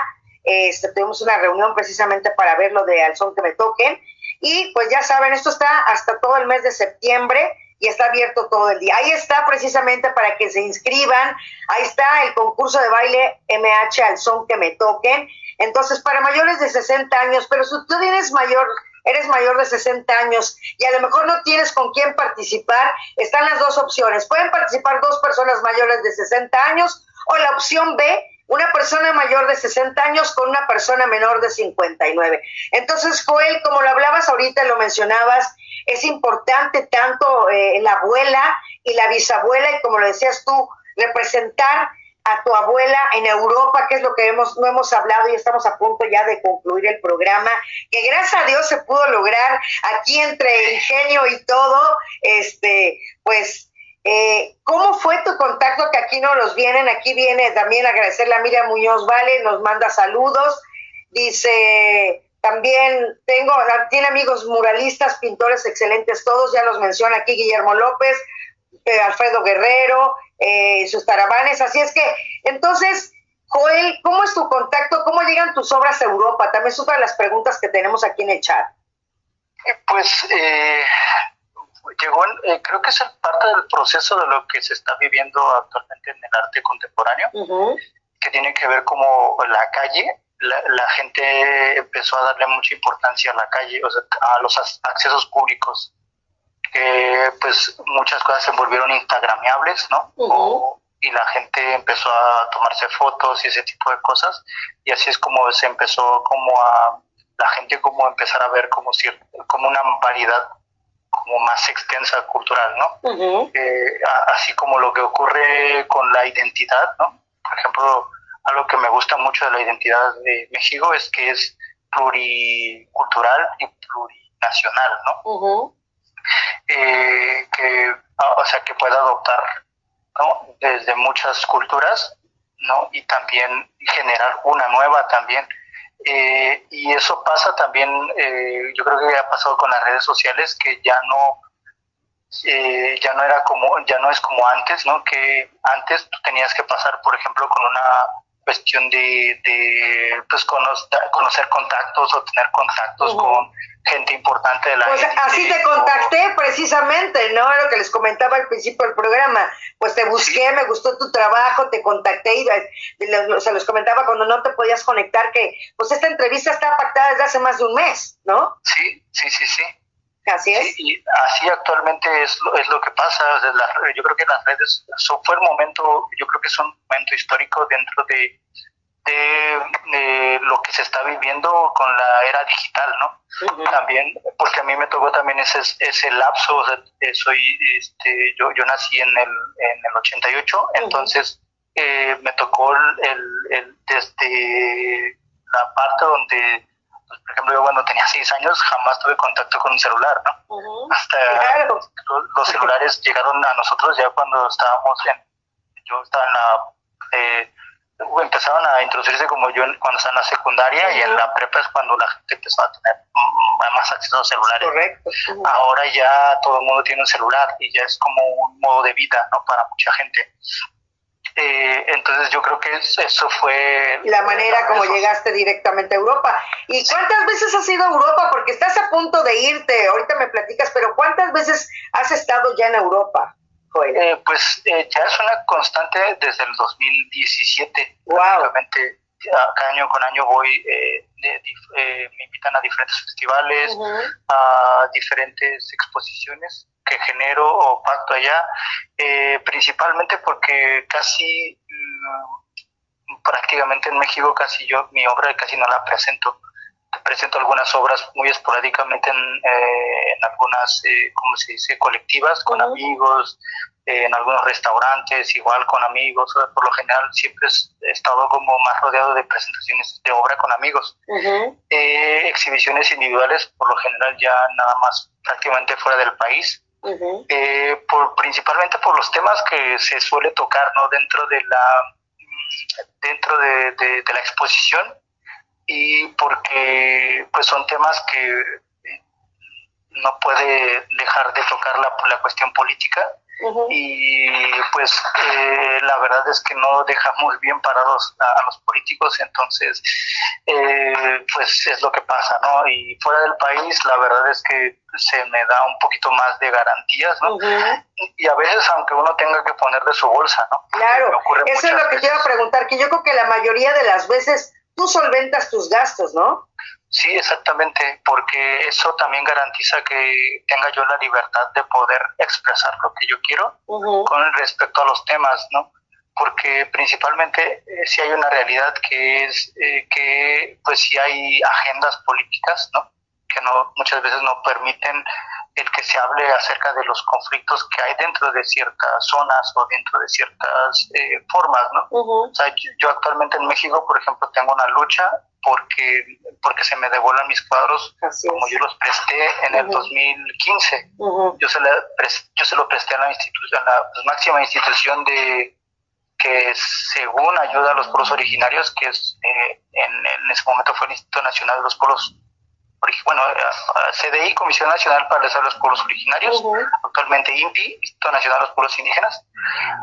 Este, tuvimos una reunión precisamente para ver lo de Al Son que me toquen. Y pues ya saben, esto está hasta todo el mes de septiembre y está abierto todo el día. Ahí está precisamente para que se inscriban. Ahí está el concurso de baile MH al son que me toquen. Entonces, para mayores de 60 años, pero si tú eres mayor, eres mayor de 60 años y a lo mejor no tienes con quién participar, están las dos opciones. Pueden participar dos personas mayores de 60 años o la opción B, una persona mayor de 60 años con una persona menor de 59. Entonces, Joel, como lo hablabas ahorita, lo mencionabas, es importante tanto eh, la abuela y la bisabuela, y como lo decías tú, representar a tu abuela en Europa, que es lo que hemos, no hemos hablado y estamos a punto ya de concluir el programa, que gracias a Dios se pudo lograr aquí entre ingenio y todo, este, pues, eh, ¿cómo fue tu contacto? Que aquí no los vienen, aquí viene también agradecerle a Miriam Muñoz Vale, nos manda saludos, dice, también tengo, tiene amigos muralistas, pintores excelentes todos, ya los menciona aquí Guillermo López, eh, Alfredo Guerrero, eh, sus taravanes. Así es que, entonces, Joel, ¿cómo es tu contacto? ¿Cómo llegan tus obras a Europa? También son las preguntas que tenemos aquí en el chat. Pues eh, llegó, creo que es parte del proceso de lo que se está viviendo actualmente en el arte contemporáneo, que tiene que ver como la calle. La, gente empezó a darle mucha importancia a la calle, o sea, a los accesos públicos que pues muchas cosas se volvieron instagramiables, ¿no? y la gente empezó a tomarse fotos y ese tipo de cosas y así es como se empezó como a la gente como a empezar a ver como como una variedad como más extensa cultural, ¿no? Eh, así como lo que ocurre con la identidad, ¿no? Por ejemplo, algo que me gusta mucho de la identidad de México es que es pluricultural y plurinacional, ¿no? eh, que, ah, o sea, que pueda adoptar ¿no? desde muchas culturas ¿no? y también generar una nueva también. Eh, y eso pasa también, eh, yo creo que ha pasado con las redes sociales, que ya no, eh, ya no era como, ya no es como antes, ¿no? Que antes tú tenías que pasar, por ejemplo, con una cuestión de, de pues, conocer, contactos o tener contactos con gente importante de la Pues así te contacté precisamente, ¿no? Lo que les comentaba al principio del programa. Pues te busqué, me gustó tu trabajo, te contacté y se los comentaba cuando no te podías conectar que pues esta entrevista está pactada desde hace más de un mes, ¿no? Sí, sí, sí, sí. Así es. y así actualmente es lo, es lo que pasa. yo creo que las redes, eso fue el momento, yo creo que es un momento histórico dentro de, de, lo que se está viviendo con la era digital, ¿no? También, porque a mí me tocó también ese, ese lapso, o sea, soy, este, yo, yo nací en el, en el 88, entonces eh, me tocó el, el, desde la parte donde pues, por ejemplo, yo cuando tenía seis años jamás tuve contacto con un celular, ¿no? Hasta los, celulares llegaron a nosotros ya cuando estábamos en, yo estaba en la, eh, empezaron a introducirse como yo cuando estaba en la secundaria y en la prepa es cuando la gente empezó a tener más acceso a celulares. Correcto. Ahora ya todo el mundo tiene un celular y ya es como un modo de vida, ¿no? Para mucha gente. Eh, entonces yo creo que eso fue... La manera como llegaste directamente a Europa. ¿Y cuántas veces has ido a Europa? Porque estás a punto de irte, ahorita me platicas, pero ¿cuántas veces has estado ya en Europa? Eh, pues eh, ya es una constante desde el 2017. Wow. Prácticamente año con año voy, me invitan a diferentes festivales, a diferentes exposiciones que genero o pacto allá, eh, principalmente porque casi mm, prácticamente en México casi yo mi obra casi no la presento. Presento algunas obras muy esporádicamente en, eh, en algunas, eh, como se dice?, colectivas, con amigos, en algunos restaurantes, igual con amigos. Por lo general siempre he estado como más rodeado de presentaciones de obra con amigos. exhibiciones individuales, por lo general ya nada más prácticamente fuera del país eh, por, principalmente por los temas que se suele tocar no dentro de la dentro de, la exposición y porque pues son temas que no puede dejar de tocar la, la cuestión política y pues eh, la verdad es que no deja muy bien parados a, los políticos, entonces eh, pues es lo que pasa, ¿no? Y fuera del país la verdad es que se me da un poquito más de garantías, ¿no? Y a veces aunque uno tenga que poner de su bolsa, ¿no? claro, eso es lo que quiero preguntar, que yo creo que la mayoría de las veces tú solventas tus gastos, ¿no? Sí, exactamente, porque eso también garantiza que tenga yo la libertad de poder expresar lo que yo quiero con respecto a los temas, ¿no? Porque principalmente eh, si hay una realidad que es eh, que pues si hay agendas políticas, ¿no? Que no muchas veces no permiten el que se hable acerca de los conflictos que hay dentro de ciertas zonas o dentro de ciertas eh, formas, ¿no? O sea, yo, actualmente en México, por ejemplo, tengo una lucha porque porque se me devuelvan mis cuadros como yo los presté en el 2015. yo, se yo se lo presté a la institución, la pues, máxima institución de que según ayuda a los pueblos originarios, que es eh, en, en, ese momento fue el Instituto Nacional de los Pueblos bueno, CDI, Comisión Nacional para los Pueblos Originarios, actualmente INPI, Instituto Nacional de los Pueblos Indígenas,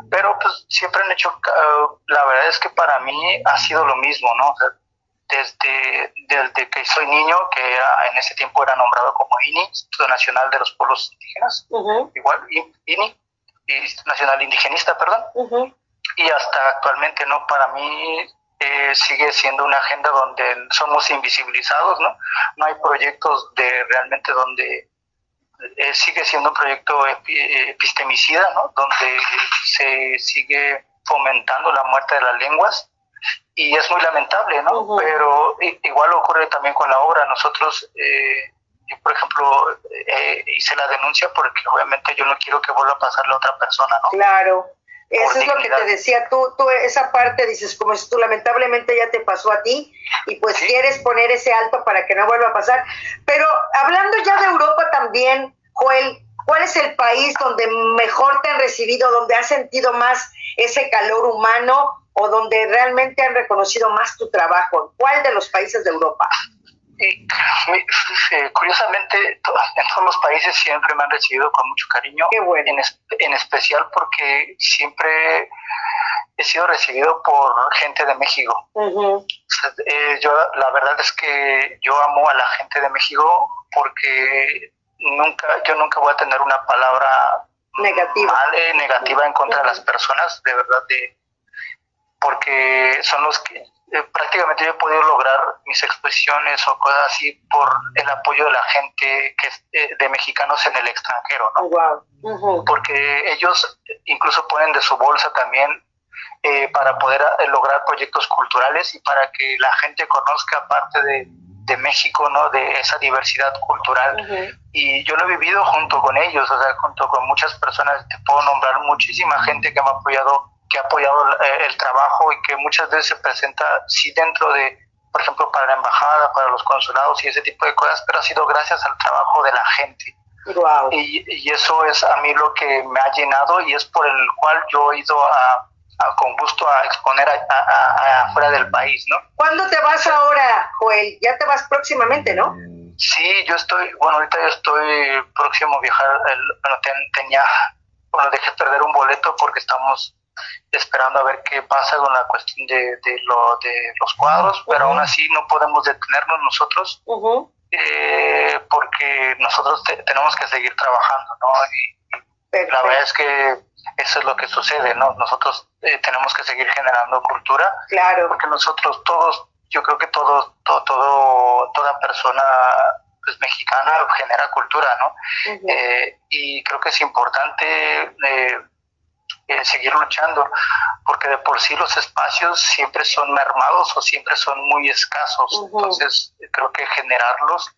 pero pues siempre han hecho, la verdad es que para mí ha sido lo mismo, ¿no? desde, desde que soy niño, que era, en ese tiempo era nombrado como INI, Instituto Nacional de los Pueblos Indígenas, igual, INI, Instituto Nacional Indigenista, perdón, y hasta actualmente, ¿no? Para mí eh, sigue siendo una agenda donde somos invisibilizados, ¿no? No hay proyectos de realmente donde eh, sigue siendo un proyecto epistemicida, ¿no? Donde se sigue fomentando la muerte de las lenguas y es muy lamentable, ¿no? Pero igual ocurre también con la obra. Nosotros, eh, yo por ejemplo, hice la denuncia porque obviamente yo no quiero que vuelva a pasarle a otra persona, ¿no? Claro. Eso es lo que te decía tú, tú esa parte dices, como si tú lamentablemente ya te pasó a ti y pues quieres poner ese alto para que no vuelva a pasar. Pero hablando ya de Europa también, Joel, ¿cuál es el país donde mejor te han recibido, donde has sentido más ese calor humano o donde realmente han reconocido más tu trabajo? ¿Cuál de los países de Europa? Y, curiosamente, en todos los países siempre me han recibido con mucho cariño, en, en especial porque siempre he sido recibido por gente de México. Eh, yo, la verdad es que yo amo a la gente de México porque nunca, yo nunca voy a tener una palabra negativa, eh, negativa en contra de las personas, de verdad, de porque son los que eh, prácticamente yo he podido lograr mis exposiciones o cosas así por el apoyo de la gente que es eh, de, mexicanos en el extranjero, ¿no? Porque ellos incluso ponen de su bolsa también eh, para poder lograr proyectos culturales y para que la gente conozca parte de, de México, ¿no? De esa diversidad cultural. Y yo lo he vivido junto con ellos, o sea, junto con muchas personas, te puedo nombrar muchísima gente que me ha apoyado que ha apoyado eh, el, trabajo y que muchas veces se presenta, sí, dentro de, por ejemplo, para la embajada, para los consulados y ese tipo de cosas, pero ha sido gracias al trabajo de la gente. Y, y, eso es a mí lo que me ha llenado y es por el cual yo he ido a, con gusto a exponer afuera del país, ¿no? ¿Cuándo te vas ahora, Joel? Ya te vas próximamente, ¿no? Sí, yo estoy, bueno, ahorita yo estoy próximo a viajar, bueno, tenía, bueno, dejé perder un boleto porque estamos esperando a ver qué pasa con la cuestión de, de, lo, de los cuadros, pero aún así no podemos detenernos nosotros eh, porque nosotros tenemos que seguir trabajando, ¿no? Y la verdad es que eso es lo que sucede, ¿no? Nosotros eh, tenemos que seguir generando cultura, claro. porque nosotros todos, yo creo que todos, todo, todo, toda persona pues, mexicana genera cultura, ¿no? Eh, y creo que es importante eh, seguir luchando, porque de por sí los espacios siempre son mermados o siempre son muy escasos. Entonces, creo que generarlos,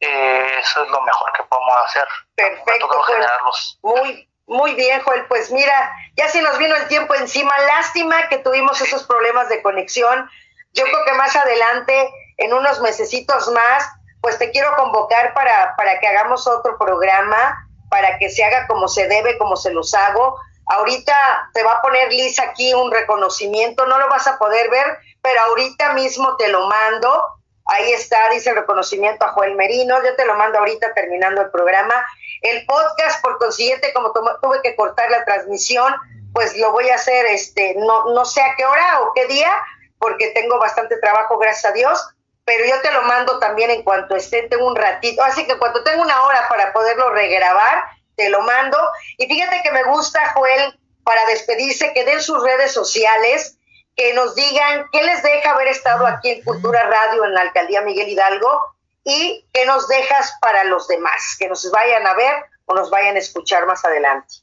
eh, eso es lo mejor que podemos hacer. Perfecto. generarlos. Muy, muy bien, Joel. Pues mira, ya se nos vino el tiempo encima. Lástima que tuvimos esos problemas de conexión. Yo creo que más adelante, en unos mesecitos más, pues te quiero convocar para, para que hagamos otro programa, para que se haga como se debe, como se los hago Ahorita te va a poner Liz aquí un reconocimiento, no lo vas a poder ver, pero ahorita mismo te lo mando. Ahí está, dice el reconocimiento a Joel Merino. Yo te lo mando ahorita terminando el programa. El podcast, por consiguiente, como tuve que cortar la transmisión, pues lo voy a hacer, este, no, no sé a qué hora o qué día, porque tengo bastante trabajo, gracias a Dios, pero yo te lo mando también en cuanto esté, tengo un ratito, así que cuando tengo una hora para poderlo regrabar, te lo mando. Y fíjate que me gusta, Joel, para despedirse, que den sus redes sociales, que nos digan qué les deja haber estado aquí en Cultura Radio en la Alcaldía Miguel Hidalgo y qué nos dejas para los demás, que nos vayan a ver o nos vayan a escuchar más adelante.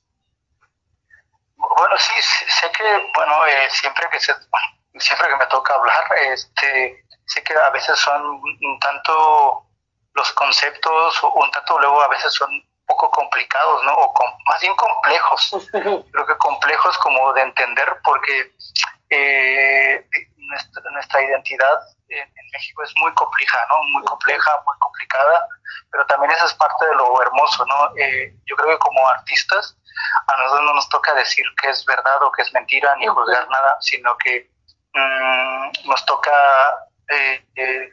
Bueno, sí, sé que, bueno, eh, siempre que se, siempre que me toca hablar, este, sé que a veces son un tanto los conceptos, un tanto luego a veces son poco complicados, ¿no? O más bien complejos. Creo que complejos como de entender porque eh, nuestra, identidad en, México es muy compleja, ¿no? Muy compleja, muy complicada, pero también esa es parte de lo hermoso, ¿no? Eh, yo creo que como artistas a nosotros no nos toca decir que es verdad o que es mentira ni juzgar nada, sino que mm, nos toca eh,